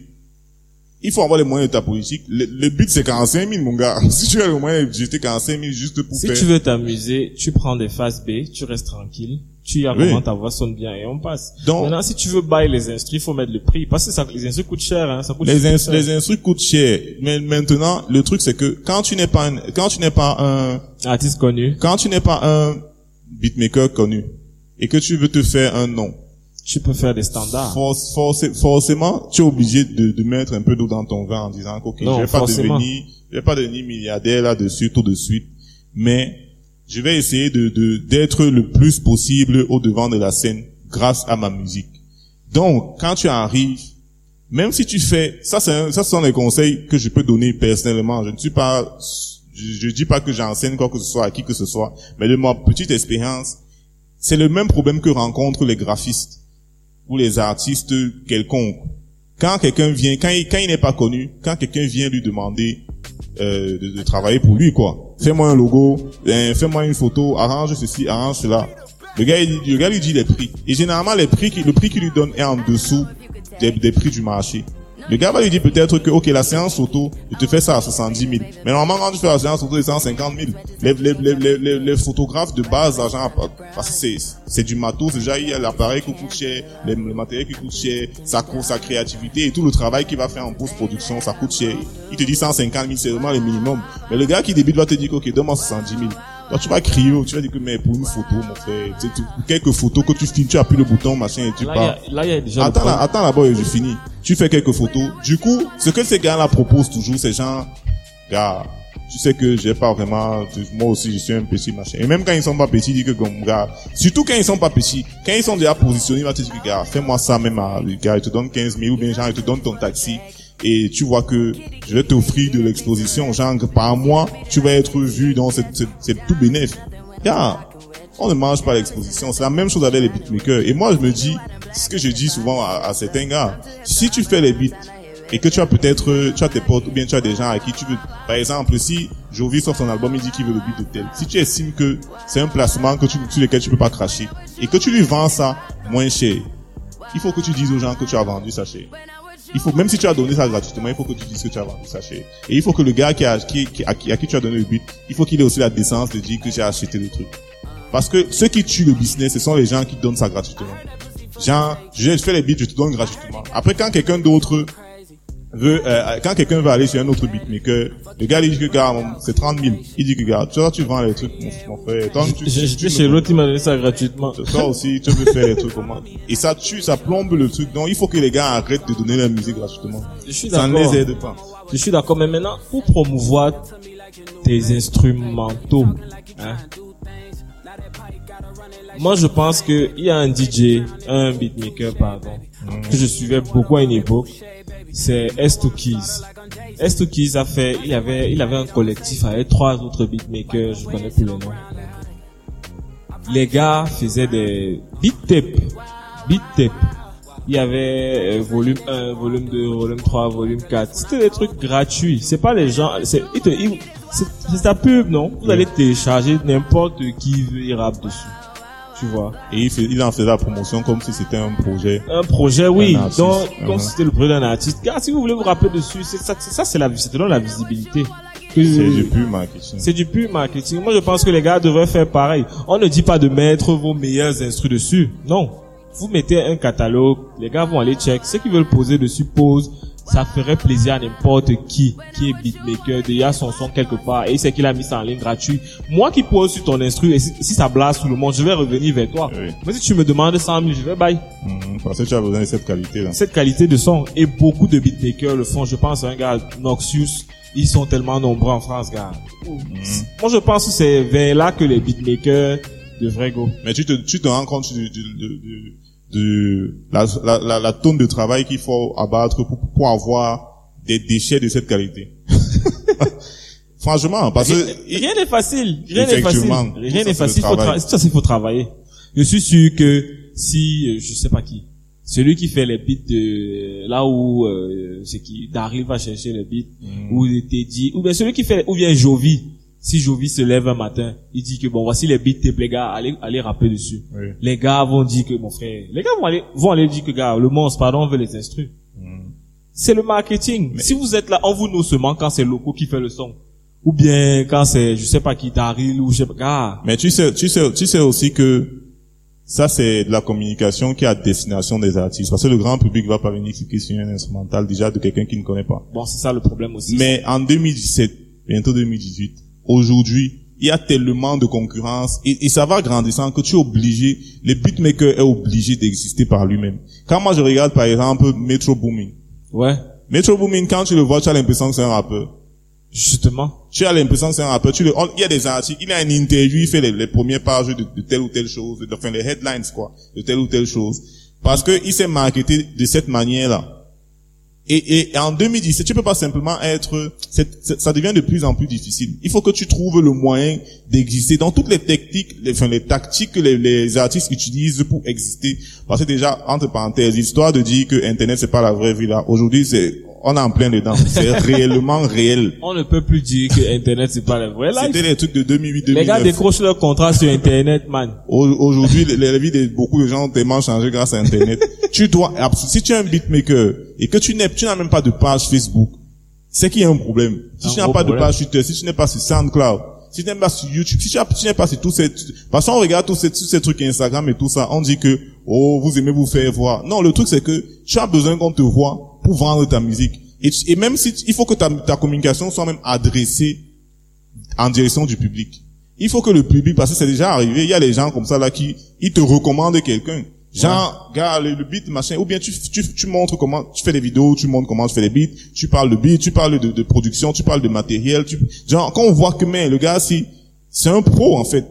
il faut avoir les moyens de ta politique. Le, le but c'est 45 000 mon gars. Si tu as les moyens de jeter 45 000 juste pour Si faire. tu veux t'amuser, tu prends des phases B, tu restes tranquille, tu y as Oui. comment ta voix sonne bien et on passe. Donc- Maintenant, si tu veux bailler les instruments, il faut mettre le prix. Parce que ça, les instruments coûtent cher, hein, ça coûte les, ins- cher. les instruments coûtent cher. Mais maintenant, le truc c'est que quand tu n'es pas un, quand tu n'es pas un, Artiste connu, quand tu n'es pas un beatmaker connu et que tu veux te faire un nom, tu peux faire des standards. forcément, tu es obligé de, de mettre un peu d'eau dans ton vin en disant ok, Non, je vais pas forcément. devenir, je vais pas devenir milliardaire là-dessus tout de suite, mais je vais essayer de de- d'être le plus possible au devant de la scène grâce à ma musique. Donc, quand tu arrives, même si tu fais, ça c'est un- ça ce sont les conseils que je peux donner personnellement. Je ne suis pas, je, dis pas que j'enseigne quoi que ce soit à qui que ce soit, mais de ma petite expérience, c'est le même problème que rencontrent les graphistes ou les artistes quelconques. Quand quelqu'un vient, quand il, quand il n'est pas connu, quand quelqu'un vient lui demander euh, de, de travailler pour lui, quoi. Fais-moi un logo, euh, fais-moi une photo, arrange ceci, arrange cela. Le gars, le gars lui dit les prix. Et généralement, les prix, le prix qu'il lui donne est en dessous des, des prix du marché. Le gars va lui dire peut-être que, ok, la séance photo, je te fais ça à 70 000. Mais normalement, quand tu fais la séance photo, c'est 150 000. Les, les, les, les, les, photographes de base, l'argent, parce que c'est, c'est du matos, déjà, il y a l'appareil qui coûte cher, le matériel qui coûte cher, sa, sa créativité et tout le travail qu'il va faire en post-production, ça coûte cher. Il te dit 150 000, c'est vraiment le minimum. Mais le gars qui débute va te dire, ok, donne-moi 70 000. Donc tu vas crier, tu vas dire que, mais pour une photo, mon frère, tu sais, pour quelques photos que tu filmes, tu appuies le bouton, machin, et tu Là, pars. y a, là, il y a déjà Attends là, attends là-bas je finis. Tu fais quelques photos. Du coup, ce que ces gars-là proposent toujours, ces gens, gars, tu sais que j'ai pas vraiment, moi aussi je suis un petit machin. Et même quand ils sont pas petits, ils disent que comme, gars, surtout quand ils sont pas petits, quand ils sont déjà positionnés, ils vont te dire, gars, fais-moi ça même à, le gars, il te donne 15 000 ou bien genre, il te donne ton taxi. Et tu vois que je vais t'offrir de l'exposition, genre, que par mois, tu vas être vu dans cette, cette, cette tout bénéfice. Gars, on ne mange pas l'exposition. C'est la même chose avec les beatmakers. Et moi, je me dis, ce que je dis souvent à, à certains gars. Si tu fais les beats et que tu as peut-être, tu as tes potes ou bien tu as des gens à qui tu veux, par exemple, si Jovi sort son album, il dit qu'il veut le beat de tel. Si tu estimes que c'est un placement que tu, sur lequel tu peux pas cracher et que tu lui vends ça moins cher, il faut que tu dises aux gens que tu as vendu ça cher. Il faut, même si tu as donné ça gratuitement, il faut que tu dises que tu as vendu ça. Et il faut que le gars qui a, qui, à, qui, qui tu as donné le beat, il faut qu'il ait aussi la décence de dire que j'ai acheté le truc. Parce que ceux qui tuent le business, ce sont les gens qui donnent ça gratuitement. Genre, je fais les beats, je te donne gratuitement. Après, quand quelqu'un d'autre veut, euh, quand quelqu'un va aller chez un autre beatmaker, le gars lui dit que gars, c'est 30 000. Il dit que gars, tu vois, tu vends les trucs, mon, mon frère. Tu, J'ai- tu J'étais chez l'autre, il m'a donné ça gratuitement. toi aussi, tu veux faire les trucs comme moi. Et ça tue, ça plombe le truc. Donc, il faut que les gars arrêtent de donner la musique gratuitement. Je suis Ça ne d'accord. les aide pas. Je suis d'accord, mais maintenant, pour promouvoir tes instrumentaux. Hein. Moi, je pense que il y a un DJ, un beatmaker, pardon, que je suivais beaucoup à une époque. C'est S2Keys. S2Keys a fait, il avait, il avait un collectif avec trois autres beatmakers, je connais plus le nom. Les gars faisaient des beat tapes, beat tapes. Il y avait euh, volume 1, volume 2, volume 3, volume 4. C'était des trucs gratuits. C'est pas les gens, c'est, c'est c'est ta pub, non? Vous allez télécharger n'importe qui veut y rap dessus. Tu vois. Et il, fait- il en faisait la promotion comme si c'était un projet. Un projet, oui. Un. Donc, comme Mhm. si c'était le projet d'un artiste. Car si vous voulez vous rappeler dessus, c'est ça, c'est ça, c'est la, la visibilité. C'est du pur marketing. c'est du pur marketing. Moi, je pense que les gars devraient faire pareil. On ne dit pas de mettre vos meilleurs instrus dessus. Non. Vous mettez un catalogue, les gars vont aller check. Ceux qui veulent poser dessus, posent. Ça ferait plaisir à n'importe qui, qui est beatmaker, a son son quelque part, et il sait qu'il a mis ça en ligne gratuit. Moi qui pose sur ton instru, et si, si ça blase tout le monde, je vais revenir vers toi. Oui. Mais si tu me demandes 100 000, je vais bailler Mhm, parce que tu as besoin de cette qualité-là. cette qualité de son et beaucoup de beatmakers le font. Je pense à un gars, Noxious, ils sont tellement nombreux en France, gars. Moi, je pense que c'est vers là que les beatmakers devraient go. Mais tu te, tu te rends compte du, du, du- du- de la, la, la, la tonne de travail qu'il faut abattre pour, pour avoir des déchets de cette qualité. Franchement, parce que Rien n'est facile. Rien n'est facile. Rien n'est facile. Faut ça, c'est faut travailler. Je suis sûr que si, euh, je sais pas qui, celui qui fait les beats de là où euh, c'est qui Daryl va chercher les beats Mm. ou Teddy ou bien celui qui fait ou bien Jovi. Si Jovi se lève un matin, il dit que bon voici les beats tapes les gars, allez allez rapper dessus. Oui. Les gars vont dire que mon frère, les gars vont aller vont aller dire que gars le monstre pardon veut les instrus. Mm. C'est le marketing. Si vous êtes là, on vous nous seulement quand c'est Loco qui fait le son. Ou bien quand c'est, je sais pas qui, Daryl ou je sais pas, gars. Mais tu sais, tu sais, tu sais aussi que ça c'est de la communication qui est à destination des artistes. Parce que le grand public va pas venir cliquer sur un instrumental déjà de quelqu'un qui ne connaît pas. Bon, c'est ça le problème aussi. Mais en 2017, bientôt 2018, aujourd'hui, il y a tellement de concurrence et, et ça va grandissant que tu es obligé, le beatmaker est obligé d'exister par lui-même. Quand moi je regarde par exemple Metro Boomin, Ouais. Metro Boomin, quand tu le vois, tu as l'impression que c'est un rappeur. Justement. Tu as l'impression que c'est un rappeur. Tu le, on- il y a des articles, il a une interview, il fait les, les premières pages de, de telle ou telle chose, de, enfin les headlines quoi, de telle ou telle chose, parce que il s'est marketé de cette manière-là. Et, et en 2017, tu peux pas simplement être, c'est- c'est- ça devient de plus en plus difficile. Il faut que tu trouves le moyen d'exister dans toutes les techniques, les, enfin, les tactiques que les, les artistes utilisent pour exister. Parce que déjà, entre parenthèses, l'histoire de dire que Internet c'est pas la vraie vie là, aujourd'hui c'est, on est en plein dedans. C'est réellement réel. On ne peut plus dire que Internet c'est pas la vraie life. C'était les trucs de 2008, Les gars 2009. décrochent leur contrat sur Internet, man. Au- Aujourd'hui, la vie de beaucoup de gens ont tellement changé grâce à Internet. tu dois, si tu es un beatmaker et que tu n'es, tu n'as même pas de page Facebook, c'est qu'il y a un problème. Si Un tu n'as pas de page Twitter, si tu n'es pas sur SoundCloud, si tu n'es pas sur YouTube, si tu n'es pas sur tous ces, parce qu'on regarde tous ces, tous ces trucs Instagram et tout ça, on dit que, oh, vous aimez vous faire voir. Non, le truc c'est que tu as besoin qu'on te voit pour vendre ta musique. Et, et même si, il faut que ta, ta communication soit même adressée en direction du public. Il faut que le public, parce que c'est déjà arrivé, il y a des gens comme ça là qui, ils te recommandent quelqu'un. Genre, gars, le, le beat, machin, ou bien tu, tu, tu montres comment, tu fais des vidéos, tu montres comment tu fais des beats, tu parles de beat, tu parles de, de production, tu parles de matériel, tu, genre, quand on voit que, mais, le gars, si, c'est un pro, en fait.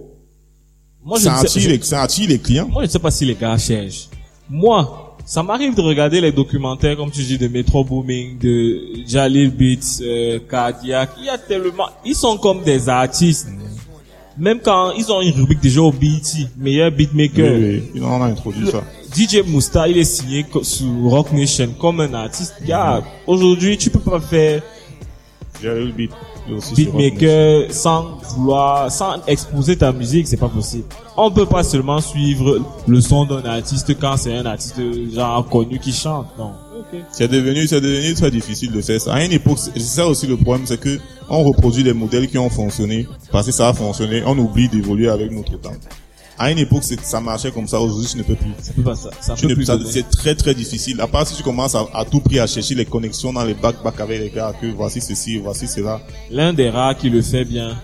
Moi, je Ça attire, les- ça attire les clients. moi, je ne sais pas si les gars cherchent. Moi, ça m'arrive de regarder les documentaires, comme tu dis, de Metro Booming, de Jalil Beats, euh, Cardiac. Il y a tellement, ils sont comme des artistes. Même quand ils ont une rubrique déjà au BET, meilleur beatmaker. Oui, oui, on a introduit ça. DJ Mousta, il est signé sur Rock Nation comme un artiste. Gars, aujourd'hui, tu peux pas faire J'ai eu beatmaker sans vouloir, sans exposer ta musique, c'est pas possible. On peut pas seulement suivre le son d'un artiste quand c'est un artiste genre connu qui chante. Non. C'est devenu, c'est devenu très difficile de faire ça. À une époque, c'est c'est ça aussi le problème, c'est que on reproduit des modèles qui ont fonctionné parce que ça a fonctionné. On oublie d'évoluer avec notre temps. À une époque, c'est- ça marchait comme ça. Aujourd'hui, tu ne peux plus. Ça peut pas ça. Ça Tu peut ne- plus ça- donner. c'est très très difficile. À part si tu commences à, à tout prix à chercher les connexions dans les bacs bacs avec les gars, que voici ceci, voici cela. L'un des rares qui le fait bien.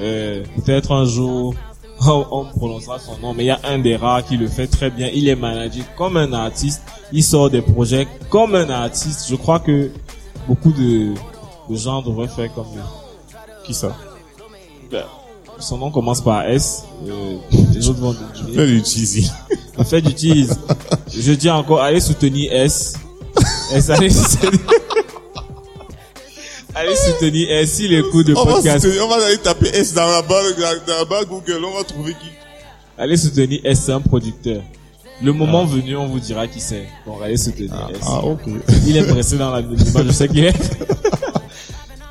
Euh, peut-être un jour, on, on prononcera son nom, mais il y a un des rares qui le fait très bien. Il est managé comme un artiste. Il sort des projets comme un artiste. Je crois que beaucoup de, de gens devraient faire comme lui. Qui ça? Ben, son nom commence par S. Euh, les autres vont. Fais du cheesy. On fait du tease. Je dis encore, allez soutenir S. S, allez soutenir. allez soutenir S. S'il écoute le On va, podcast, soutenir- on va aller taper S dans la barre, dans la barre Google, on va trouver qui. allez soutenir S, c'est un producteur. Le moment venu, on vous dira qui c'est. Bon, allez soutenir S. Ah, ok. Il est pressé dans la l'image, je sais qu'il est.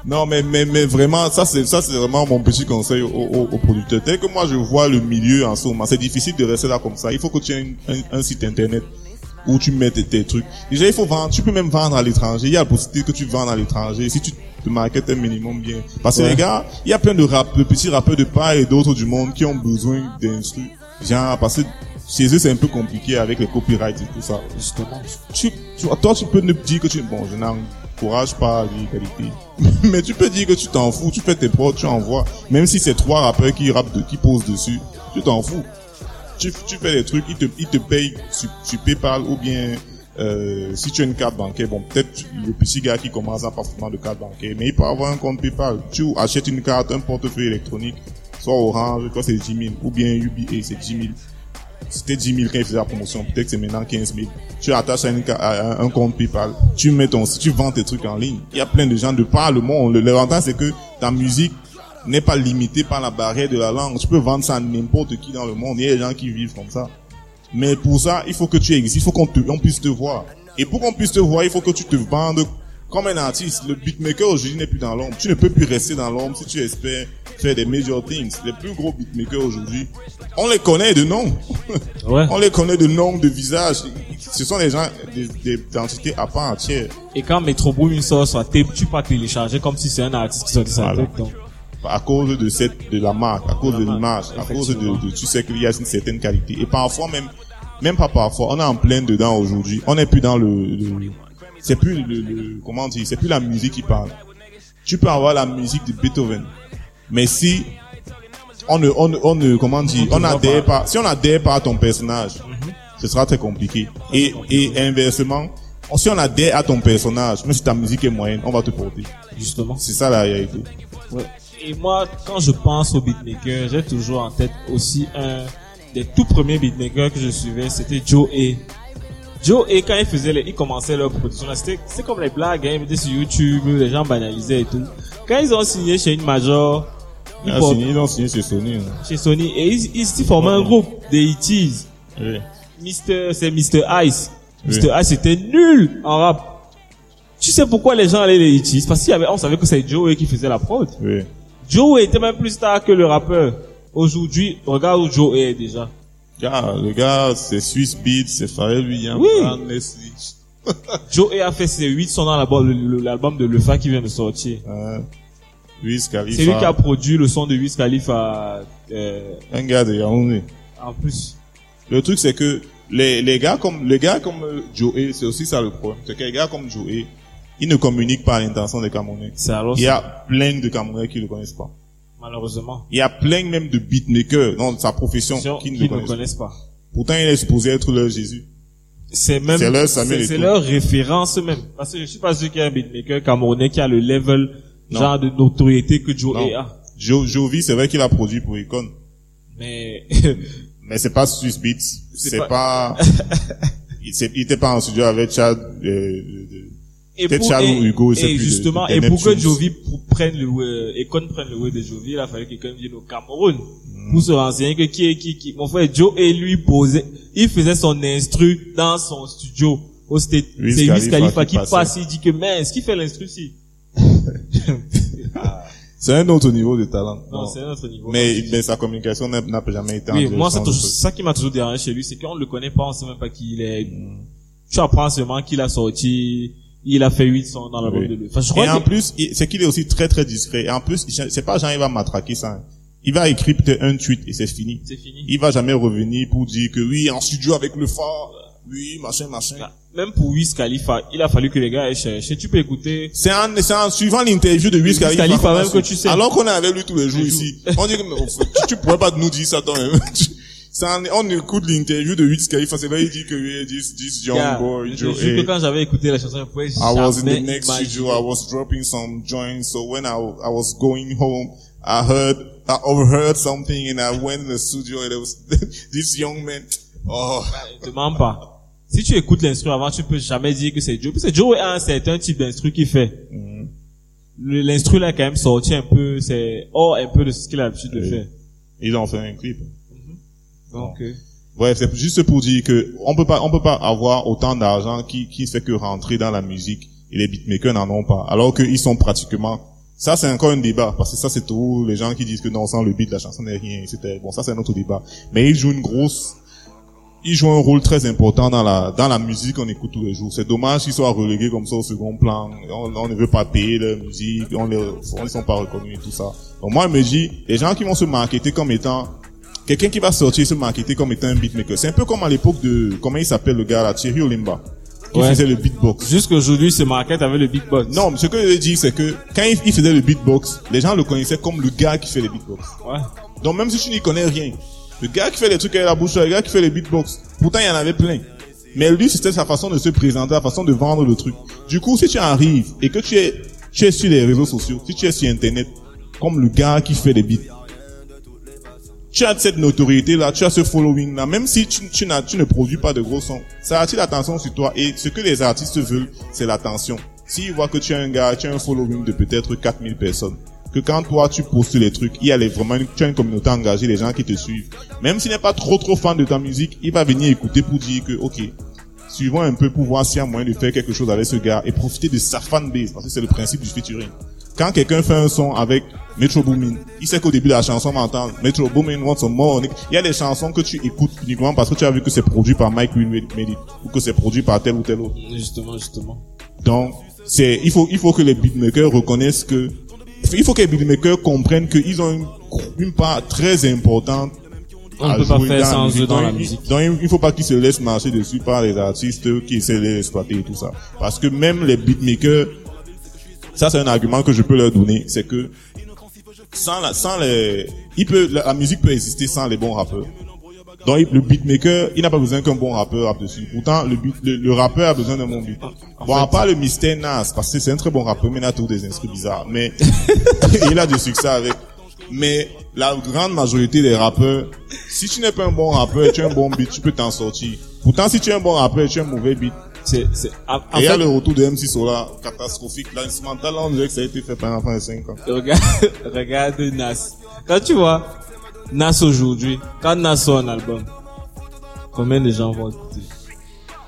Non, mais, mais, mais vraiment, ça c'est, ça c'est vraiment mon petit conseil aux, aux, aux producteurs. Tel que moi je vois le milieu en ce moment, c'est difficile de rester là comme ça. Il faut que tu aies un, un site internet où tu mets tes, tes trucs. Déjà, il faut vendre, tu peux même vendre à l'étranger. Il y a la possibilité que tu vendes à l'étranger si tu te marketes un minimum bien. Parce que Ouais. les gars, il y a plein de rap, de petits rappeurs de part et d'autres du monde qui ont besoin d'instrus. Genre, parce que chez eux c'est un peu compliqué avec les copyrights et tout ça. Justement. tu, tu, toi, tu peux ne dire que tu, bon, je n'encourage pas l'illégalité. Mais tu peux dire que tu t'en fous, tu fais tes prods, tu envoies. Même si c'est trois rappeurs qui rappent, de, qui posent dessus, tu t'en fous. Tu, fais des trucs, ils te, ils te payent sur, PayPal ou bien, euh, si tu as une carte bancaire, bon, peut-être le petit gars qui commence pas forcément de carte bancaire, mais il peut avoir un compte PayPal. Tu achètes une carte, un portefeuille électronique, soit Orange, toi c'est 10 000, ou bien UBA, c'est 10 000 c'était 10 000 quand il faisait la promotion, peut-être que c'est maintenant 15 000. Tu attaches à, un compte PayPal, tu mets ton, tu vends tes trucs en ligne. Il y a plein de gens de par le monde. L'avantage c'est que ta musique n'est pas limitée par la barrière de la langue. Tu peux vendre ça à n'importe qui dans le monde. Il y a des gens qui vivent comme ça. Mais pour ça, il faut que tu existes, il faut qu'on puisse te voir. Et pour qu'on puisse te voir, il faut que tu te vendes comme un artiste. Le beatmaker aujourd'hui n'est plus dans l'ombre. Tu ne peux plus rester dans l'ombre si tu espères faire des major things. Les plus gros beatmakers aujourd'hui, on les connaît de nom. Ouais. On les connaît de nom, de visage. Ce sont des gens, des, des entités à part entière. Et quand Metro Boomin sort sa tape, tu peux télécharger comme si c'est un artiste qui sortait sa Voilà. Donc, À cause de cette, de la marque, à cause de l'image, à cause de, de, tu sais qu'il y a une certaine qualité. Et parfois même, même pas parfois, on est en plein dedans aujourd'hui. On n'est plus dans le, le- c'est plus le, le- comment dire, c'est plus la musique qui parle. Tu peux avoir la musique de Beethoven. Mais si, on ne, on ne, on ne comment dire, On adhère pas, si on adhère pas à ton personnage, ce sera très compliqué. Et, et inversement, si on adhère à ton personnage, même si ta musique est moyenne, on va te porter. justement. C'est ça la réalité. Ouais. Et moi, quand je pense au beatmaker, j'ai toujours en tête aussi un des tout premiers beatmakers que je suivais, c'était Joe A. Joe A, quand il faisait les, il commençait leur production, c'était, c'est comme les blagues, hein, ils mettaient sur YouTube, les gens banalisaient et tout. Quand ils ont signé chez une major, Ils ils ont portent- signé, ils ont signé chez Sony. hein. chez Sony, et ils, ils, ils formaient un groupe, des Itties. Oui. Mr. c'est Mr. Ice. Oui. Mr. Ice était nul en rap. Tu sais pourquoi les gens allaient les Itties? Parce qu'il y avait, on savait que c'est Joe qui faisait la prod. Oui. Joe était même plus star que le rappeur. Aujourd'hui, regarde où Joe est déjà. Gars, le gars, c'est Swiss Beats, c'est Pharrell Williams, Oui. Brand Leslie. Joe a fait ses 8 sons dans l'album de Lefa qui vient de sortir. Khalifa. C'est lui qui a produit le son de Wiz Khalifa euh, Un gars de Yaoundé. en plus. Le truc, c'est que les, les gars comme, les gars comme euh, Joey, c'est aussi ça le problème. C'est que les gars comme Joey, ils ne communiquent pas à l'intention des Camerounais. Il y a plein de Camerounais qui le connaissent pas. Malheureusement. Il y a plein même de beatmakers dans sa profession Qui, qui ne qui le ne connaissent pas. Pourtant, il est supposé être leur Jésus. C'est même, C'est leur référence même. Parce que je suis pas sûr qu'il y ait un beatmaker camerounais qui a le level, Non. genre de notoriété que Joe Non. a. Jo, Jovi, c'est vrai qu'il a produit pour Icon. Mais, Mais c'est pas Swiss Beats. C'est pas- pas, il était pas en studio avec Chad, euh, de- et pour, et, Hugo, et justement, et pour que. Jovi pr- prenne le, euh, Econ prenne le way de Jovi, il a fallu que quelqu'un vienne au Cameroun. Mm. Pour se renseigner que qui est qui, qui. Mon frère Joe et lui posait, il faisait son instru dans son studio. Au state, c'est Wiz Khalifa qui passe, il dit que, mais, est-ce qu'il fait l'instru si? c'est un autre niveau de talent. Non, Non. c'est un autre niveau. Mais, mais sa communication n'a jamais été en Oui, moi, c'est ça qui m'a toujours dérangé chez lui, c'est qu'on ne le connaît pas, on sait même pas qui il est. Mm. Tu apprends seulement qu'il a sorti, il a fait 8 sons dans l'album Oui. de. Enfin, je Et crois en que, plus, c'est qu'il est aussi très très discret. Et en plus, c'est pas genre il va matraquer ça. hein. Il va écrire peut-être un tweet et c'est fini. c'est fini. Il va jamais revenir pour dire que oui, en studio avec le phare, oui, machin, machin. Même pour Wiz Khalifa, il a fallu que les gars aient cherché. Tu peux écouter. C'est en, c'est en suivant l'interview de Wiz Khalifa. Khalifa même que tu sais. Alors qu'on est avec lui tous les jours Les ici. On dit que, tu, tu pourrais pas nous dire ça toi-même. En- on écoute l'interview de Wiz Khalifa, c'est là il dit que oui, this, this young Gars, boy, Joe, que quand j'avais écouté la chanson, je pouvais I was in the next studio. I was dropping some joints. So when I, I was going home, I heard I overheard something and I went in the studio and there was this young man. Oh, Demande pas. Si tu écoutes l'instru avant, tu peux jamais dire que c'est Joe. Parce que Joe a un certain type d'instru qu'il fait. Mhm. Le- L'instru là quand même sorti un peu, c'est hors un peu de ce qu'il a l'habitude de Oui. faire. ils ont fait un clip. Euh, Bref, c'est juste pour dire que on peut pas, on peut pas avoir autant d'argent qui, qui fait que rentrer dans la musique et les beatmakers n'en ont pas. Alors qu'ils sont pratiquement, ça c'est encore un débat, parce que ça c'est tout, les gens qui disent que non, sans le beat, la chanson n'est rien, c'était, bon, ça c'est un autre débat. Mais ils jouent une grosse, ils jouent un rôle très important dans la, dans la musique qu'on écoute tous les jours. C'est dommage qu'ils soient relégués comme ça au second plan. On, on ne veut pas payer leur musique, on les, on les sont pas reconnus et tout ça. Donc moi, je me dis, les gens qui vont se marketer comme étant quelqu'un qui va sortir se marketer comme étant un beatmaker. C'est un peu comme à l'époque de, comment il s'appelle le gars là, Thierry Olimba, qui Ouais. faisait le beatbox. jusqu'aujourd'hui, ce market avait le big box. Non, mais ce que je veux dire, c'est que quand il, faisait le beatbox, les gens le connaissaient comme le gars qui fait le beatbox. Ouais. Donc même si tu n'y connais rien, le gars qui fait les trucs avec la bouche, le gars qui fait les beatbox, pourtant il y en avait plein. Mais lui, c'était sa façon de se présenter, la façon de vendre le truc. Du coup, si tu arrives et que tu es, tu es sur les réseaux sociaux, si tu es sur Internet, comme le gars qui fait les beats, tu as cette notoriété là, tu as ce following là, même si tu, ne produis pas de gros sons, ça attire l'attention sur toi et ce que les artistes veulent, c'est l'attention. S'ils voient que tu es un gars, tu as un following de peut-être 4000 personnes, que quand toi tu postes les trucs, il y a vraiment tu as une communauté engagée, les gens qui te suivent. Même s'il n'est pas trop trop fan de ta musique, il va venir écouter pour dire que ok, suivons un peu pour voir s'il y a moyen de faire quelque chose avec ce gars et profiter de sa fanbase parce que c'est le principe du featuring. Quand quelqu'un fait un son avec Metro Boomin, il sait qu'au début de la chanson, on va entendre Metro Boomin wants some more. Il y a des chansons que tu écoutes uniquement parce que tu as vu que c'est produit par Mike It, ou que c'est produit par tel ou tel autre. Justement, justement. Donc, c'est, il faut, il faut que les beatmakers reconnaissent que, il faut que les beatmakers comprennent qu'ils ont une, une part très importante On ne à peut pas jouer faire dans la sans musique. eux dans Donc, la il- musique. Donc, il- il faut pas qu'ils se laissent marcher dessus par les artistes qui essaient de les exploiter et tout ça. Parce que même les beatmakers, ça c'est un argument que je peux leur donner, c'est que sans la, sans les, il peut, la, musique peut exister sans les bons rappeurs. Donc le beatmaker, il n'a pas besoin qu'un bon rappeur rappe dessus. Pourtant, le, beat, le, le rappeur a besoin d'un bon beat. Bon, à part le mystère Nas, parce que c'est un très bon rappeur, mais il a tous des instruments bizarres. Mais il a du succès avec. Mais la grande majorité des rappeurs, si tu n'es pas un bon rappeur, et tu as un bon beat, tu peux t'en sortir. Pourtant, si tu es un bon rappeur, et tu as un mauvais beat, C'est, c'est, en, en et il y a le retour de MC Solar catastrophique. L'instrumental, là, on dirait que ça a été fait pendant l'enfant de 5 ans. regarde, regarde Nas. Quand tu vois Nas aujourd'hui, quand Nas sort un album, combien de gens vont écouter?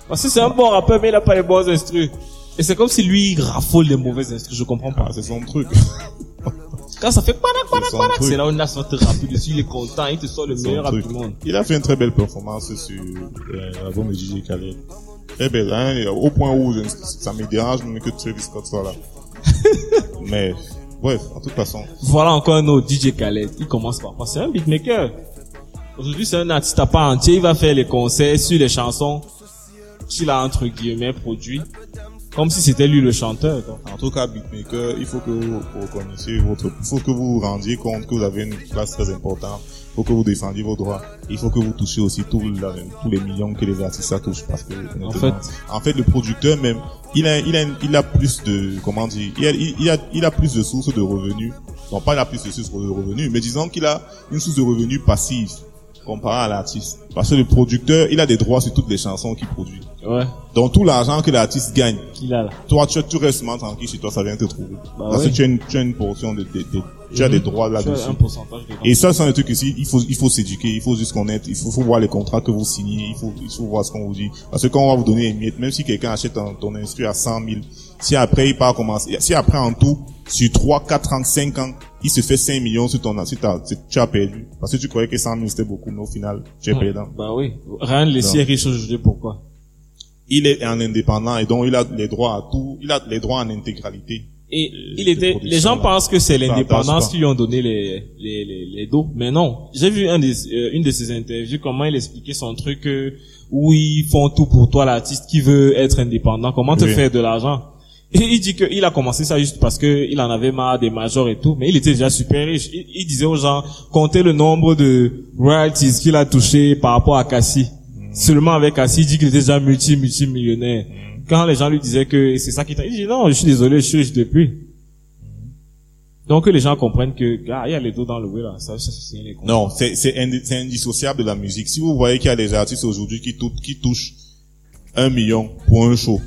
Parce que c'est un bon rappeur, mais il a pas les bons instrus. Et c'est comme si lui, il raffole les mauvais instrus, je comprends pas. Ah, c'est son truc. Quand ça fait panak, panak, panak, c'est là où Nas va te rapper dessus, il est content, il te sort le meilleur rap truc. du monde. Il a fait une très belle performance sur euh, l'album de DJ Khaled. Très belle, hein, et au point où je- ça me dérange même que Travis Scott soit là. Mais, bref, en toute façon, Voilà encore un autre DJ Khaled. Il commence par? C'est un beatmaker. Aujourd'hui, c'est un artiste à part entier. Il va faire les concerts sur les chansons qu'il a entre guillemets produit. Comme si c'était lui le chanteur. en tout cas, beatmaker, il faut que vous reconnaissiez votre, il faut que vous vous rendiez compte que vous avez une place très importante. Il faut que vous défendiez vos droits. Il faut que vous touchiez aussi tous, les millions que les artistes ça touchent parce que, honnêtement, fait- en fait, le producteur même, il a, il a, il a plus de, comment dire, il a, il a, il a plus de sources de revenus. Non, pas il a plus de sources de revenus, mais disons qu'il a une source de revenus passive comparé à l'artiste. Parce que le producteur, il a des droits sur toutes les chansons qu'il produit. Ouais. Donc tout l'argent que l'artiste gagne, Qu'il a là. toi, tu, tu restes tranquille chez toi, ça vient te trouver. Bah Parce oui. que tu as une, tu as une portion de, de, de- tu as Mhm. des droits Tu as là-dessus. un Et ça, ce sont des trucs ici, il faut, il faut s'éduquer, il faut juste connaître, il faut, faut voir les contrats que vous signez, il faut, il faut voir ce qu'on vous dit. Parce que quand on va vous donner les miettes, même si quelqu'un achète un- ton instru à 100 000, si après il part commencer, si après en tout, sur 3, 4 ans, 5 ans, il se fait 5 millions sur ton, sur ta, sur- tu as perdu. Parce que tu croyais que 100 000 c'était beaucoup, mais au final, tu es perdant. Bah oui. Rien de laisser Non. riche aujourd'hui, pourquoi? Il est un indépendant et donc il a les droits à tout, il a les droits en intégralité. Et il était, les gens pensent que c'est l'indépendance qui lui ont donné les, les, les, les dos. Mais non. J'ai vu un des, euh, une de ses interviews, comment il expliquait son truc, euh, où ils font tout pour toi, l'artiste qui veut être indépendant. Comment te Oui. faire de l'argent? Et il dit qu'il a commencé ça juste parce que il en avait marre des majors et tout, mais il était déjà super riche. Il, il disait aux gens, comptez le nombre de royalties qu'il a touché par rapport à Cassie. Mm. Seulement avec Cassie, il dit qu'il était déjà multi, multi millionnaire. Quand les gens lui disaient que c'est ça qui t'a, il dit non, je suis désolé, je suis riche depuis. Donc que les gens comprennent que, ah, il y a les dos dans le way là, ça, ça c'est les Non, c'est, c'est, indi- c'est indissociable de la musique. Si vous voyez qu'il y a des artistes aujourd'hui qui, tou- qui touchent un million pour un show,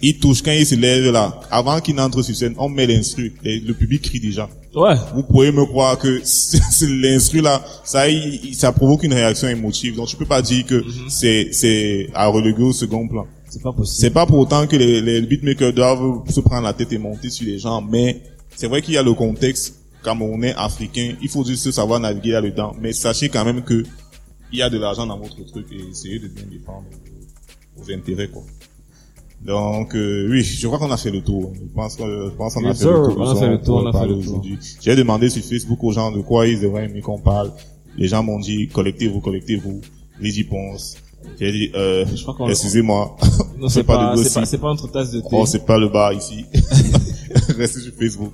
ils touchent quand ils se lèvent là, avant qu'ils n'entrent sur scène, on met l'instru, et le public crie déjà. Ouais. Vous pouvez me croire que l'instru là, ça, il- ça provoque une réaction émotive. Donc tu peux pas dire que c'est, c'est à reléguer au second plan. C'est pas possible. C'est pas pour autant que les, les beatmakers doivent se prendre la tête et monter sur les gens, mais c'est vrai qu'il y a le contexte camerounais, africain, il faut juste savoir naviguer là-dedans. Mais sachez quand même que il y a de l'argent dans votre truc et essayez de bien défendre vos, intérêts, quoi. Donc, euh, oui, je crois qu'on a fait le tour. Je pense qu'on je pense qu'on a Yes, fait le tour. On a fait le tour, on a fait le tour. J'ai demandé sur Facebook aux gens de quoi ils auraient aimé qu'on parle. Les gens m'ont dit, collectez-vous, collectez-vous. Les y pensent. J'ai dit, euh, excusez-moi. Non, c'est pas, de c'est pas, c'est pas entre tasses de thé. Oh, c'est pas le bar ici. Restez sur Facebook.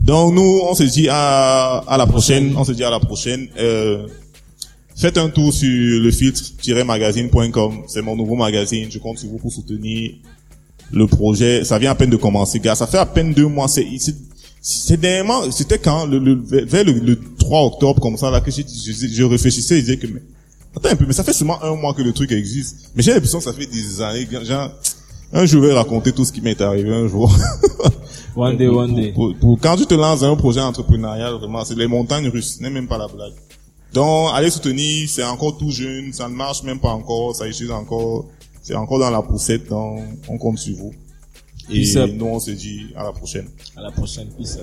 Donc nous, on se dit à, à la prochaine. On se dit à la prochaine. Euh, faites un tour sur le filtre-magazine.com. C'est mon nouveau magazine. Je compte sur vous pour soutenir le projet. Ça vient à peine de commencer, gars. Ça fait à peine deux mois. C'est, c'est, c'est dernièrement, c'était quand? Le, le, vers le, le 3 octobre comme ça là que j'ai- je, je réfléchissais et disais que mais attends un peu, mais ça fait seulement un mois que le truc existe. Mais j'ai l'impression que ça fait des années. Genre, un jour, je vais raconter tout ce qui m'est arrivé un jour. One day, one day. Pour, pour- quand tu te lances dans un projet entrepreneurial, vraiment, c'est les montagnes russes, n'est même pas la blague. Donc, allez soutenir, c'est encore tout jeune, ça ne marche même pas encore, ça échoue encore, c'est encore dans la poussette, donc on compte sur vous. Et nous, on se dit à la prochaine. À la prochaine. Peace.